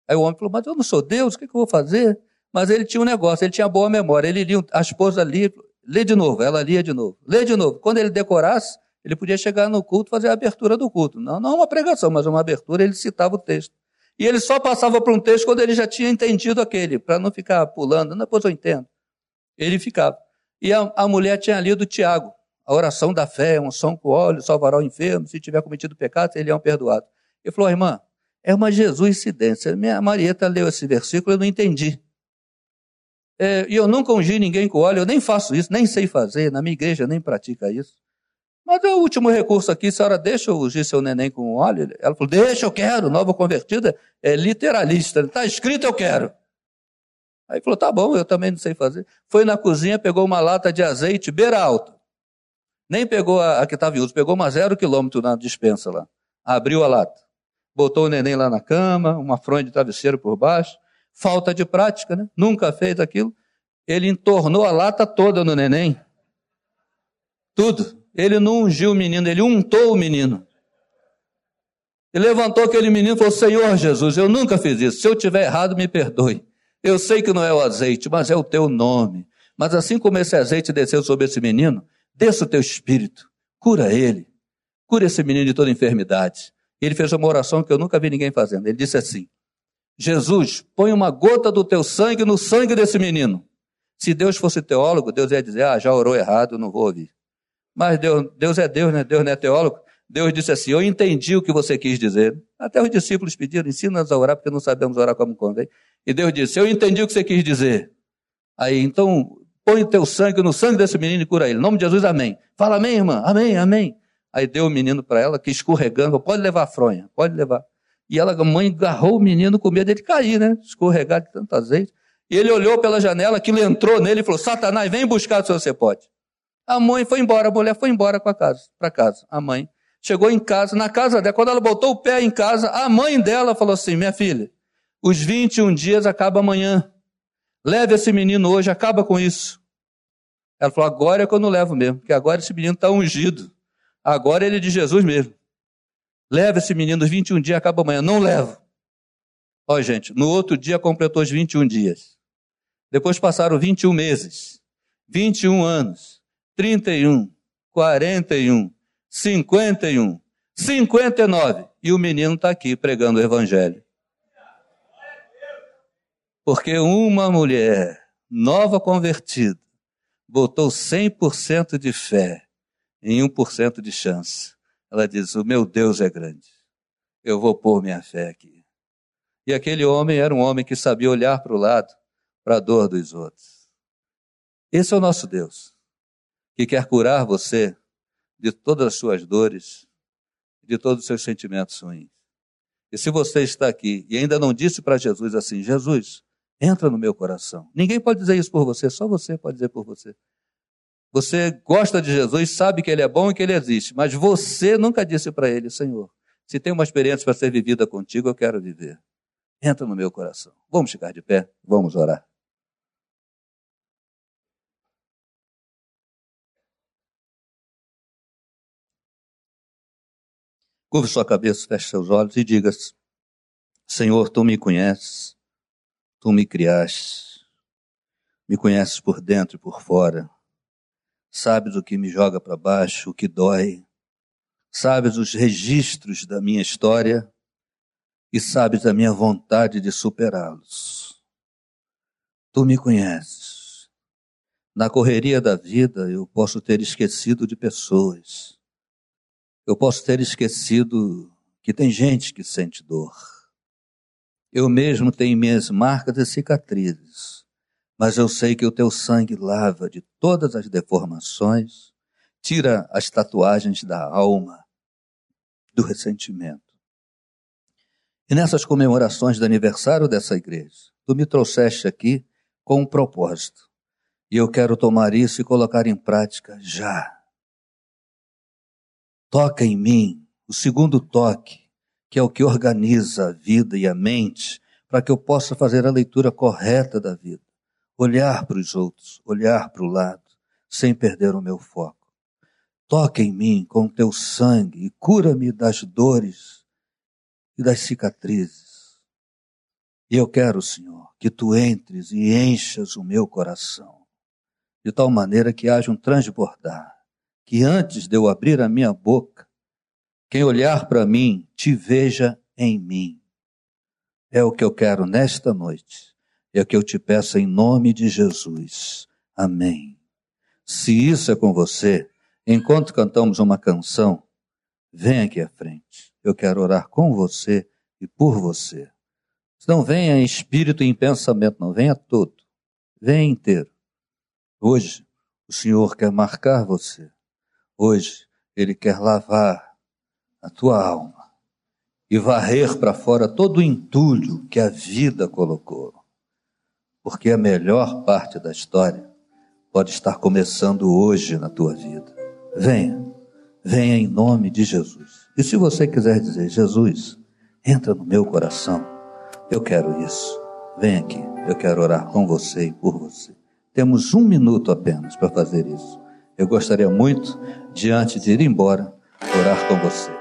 Aí o homem falou, mas eu não sou Deus, o que, que eu vou fazer? Mas ele tinha um negócio, ele tinha boa memória. Ele lia, a esposa lia, lê de novo, ela lia de novo, lê de novo. Quando ele decorasse, ele podia chegar no culto fazer a abertura do culto. Não, não uma pregação, mas uma abertura, ele citava o texto. E ele só passava para um texto quando ele já tinha entendido aquele, para não ficar pulando, depois eu entendo. Ele ficava. E a, a mulher tinha lido Tiago, a oração da fé, um som com óleo, salvará o enfermo, se tiver cometido pecado, ele é um perdoado. Ele falou, irmã, é uma Jesuicidência. Minha Marieta leu esse versículo, eu não entendi. É, e eu nunca ungi ninguém com óleo, eu nem faço isso, nem sei fazer, na minha igreja nem pratica isso. Mas é o último recurso aqui, a senhora deixa eu ungir seu neném com óleo? Ela falou, deixa, eu quero, nova convertida é literalista, está escrito, eu quero. Aí falou, tá bom, eu também não sei fazer. Foi na cozinha, pegou uma lata de azeite beira alta. Nem pegou a, a que estava em uso, pegou uma zero quilômetro na dispensa lá. Abriu a lata. Botou o neném lá na cama, uma fronha de travesseiro por baixo. Falta de prática, né? Nunca fez aquilo. Ele entornou a lata toda no neném. Tudo. Ele não ungiu o menino, ele untou o menino. E levantou aquele menino e falou: Senhor Jesus, eu nunca fiz isso. Se eu tiver errado, me perdoe. Eu sei que não é o azeite, mas é o teu nome. Mas assim como esse azeite desceu sobre esse menino, desça o teu espírito, cura ele, cura esse menino de toda enfermidade. Ele fez uma oração que eu nunca vi ninguém fazendo. Ele disse assim: Jesus, põe uma gota do teu sangue no sangue desse menino. Se Deus fosse teólogo, Deus ia dizer: Ah, já orou errado, não vou ouvir. Mas Deus, Deus é Deus, né? Deus não é teólogo. Deus disse assim: Eu entendi o que você quis dizer. Até os discípulos pediram: ensina-nos a orar, porque não sabemos orar como convém. E Deus disse: Eu entendi o que você quis dizer. Aí, então, põe teu sangue no sangue desse menino e cura ele. Em nome de Jesus, amém. Fala amém, irmã. Amém, amém. Aí deu o menino para ela, que escorregando, pode levar a fronha, pode levar. E ela, a mãe, agarrou o menino com medo dele cair, né? Escorregar de tanto azeite. E ele olhou pela janela, aquilo entrou nele e falou: Satanás, vem buscar se você pode. A mãe foi embora, a mulher foi embora para casa, para casa. A mãe chegou em casa, na casa dela, quando ela botou o pé em casa, a mãe dela falou assim: Minha filha, os 21 dias acabam amanhã. Leve esse menino hoje, acaba com isso. Ela falou: agora é que eu não levo mesmo, porque agora esse menino está ungido. Agora ele é de Jesus mesmo. Leva esse menino os 21 dias, acaba amanhã. Não levo. Ó, gente, no outro dia completou os 21 dias. Depois passaram 21 meses, 21 anos, 31, 41, 51, 59. E o menino está aqui pregando o Evangelho. Porque uma mulher nova convertida botou 100% de fé em 1% de chance. Ela diz: O meu Deus é grande. Eu vou pôr minha fé aqui. E aquele homem era um homem que sabia olhar para o lado, para a dor dos outros. Esse é o nosso Deus, que quer curar você de todas as suas dores, de todos os seus sentimentos ruins. E se você está aqui e ainda não disse para Jesus assim: Jesus, Entra no meu coração. Ninguém pode dizer isso por você, só você pode dizer por você. Você gosta de Jesus, sabe que ele é bom e que ele existe, mas você nunca disse para ele, Senhor, se tem uma experiência para ser vivida contigo, eu quero viver. Entra no meu coração. Vamos ficar de pé, vamos orar. Curve sua cabeça, feche seus olhos e diga: Senhor, tu me conheces, Tu me criaste, me conheces por dentro e por fora, sabes o que me joga para baixo, o que dói, sabes os registros da minha história e sabes a minha vontade de superá-los. Tu me conheces. Na correria da vida eu posso ter esquecido de pessoas. Eu posso ter esquecido que tem gente que sente dor. Eu mesmo tenho minhas marcas e cicatrizes, mas eu sei que o teu sangue lava de todas as deformações, tira as tatuagens da alma, do ressentimento. E nessas comemorações do aniversário dessa igreja, Tu me trouxeste aqui com um propósito. E eu quero tomar isso e colocar em prática já. Toca em mim o segundo toque, que é o que organiza a vida e a mente, para que eu possa fazer a leitura correta da vida. Olhar para os outros, olhar para o lado, sem perder o meu foco. Toca em mim com teu sangue e cura-me das dores e das cicatrizes. E eu quero, Senhor, que tu entres e enchas o meu coração, de tal maneira que haja um transbordar, que antes de eu abrir a minha boca, quem olhar para mim te veja em mim. É o que eu quero nesta noite. É o que eu te peço em nome de Jesus. Amém. Se isso é com você, Enquanto cantamos uma canção, vem aqui à frente. Eu quero orar com você e por você. Não venha em espírito e em pensamento, não venha todo. Venha inteiro. Hoje, o Senhor quer marcar você. Hoje, Ele quer lavar a tua alma e varrer para fora todo o entulho que a vida colocou. Porque a melhor parte da história pode estar começando hoje na tua vida. Venha, venha em nome de Jesus. E se você quiser dizer, Jesus, entra no meu coração, eu quero isso. Vem aqui, eu quero orar com você e por você. Temos um minuto apenas para fazer isso. Eu gostaria muito, diante de ir embora, orar com você.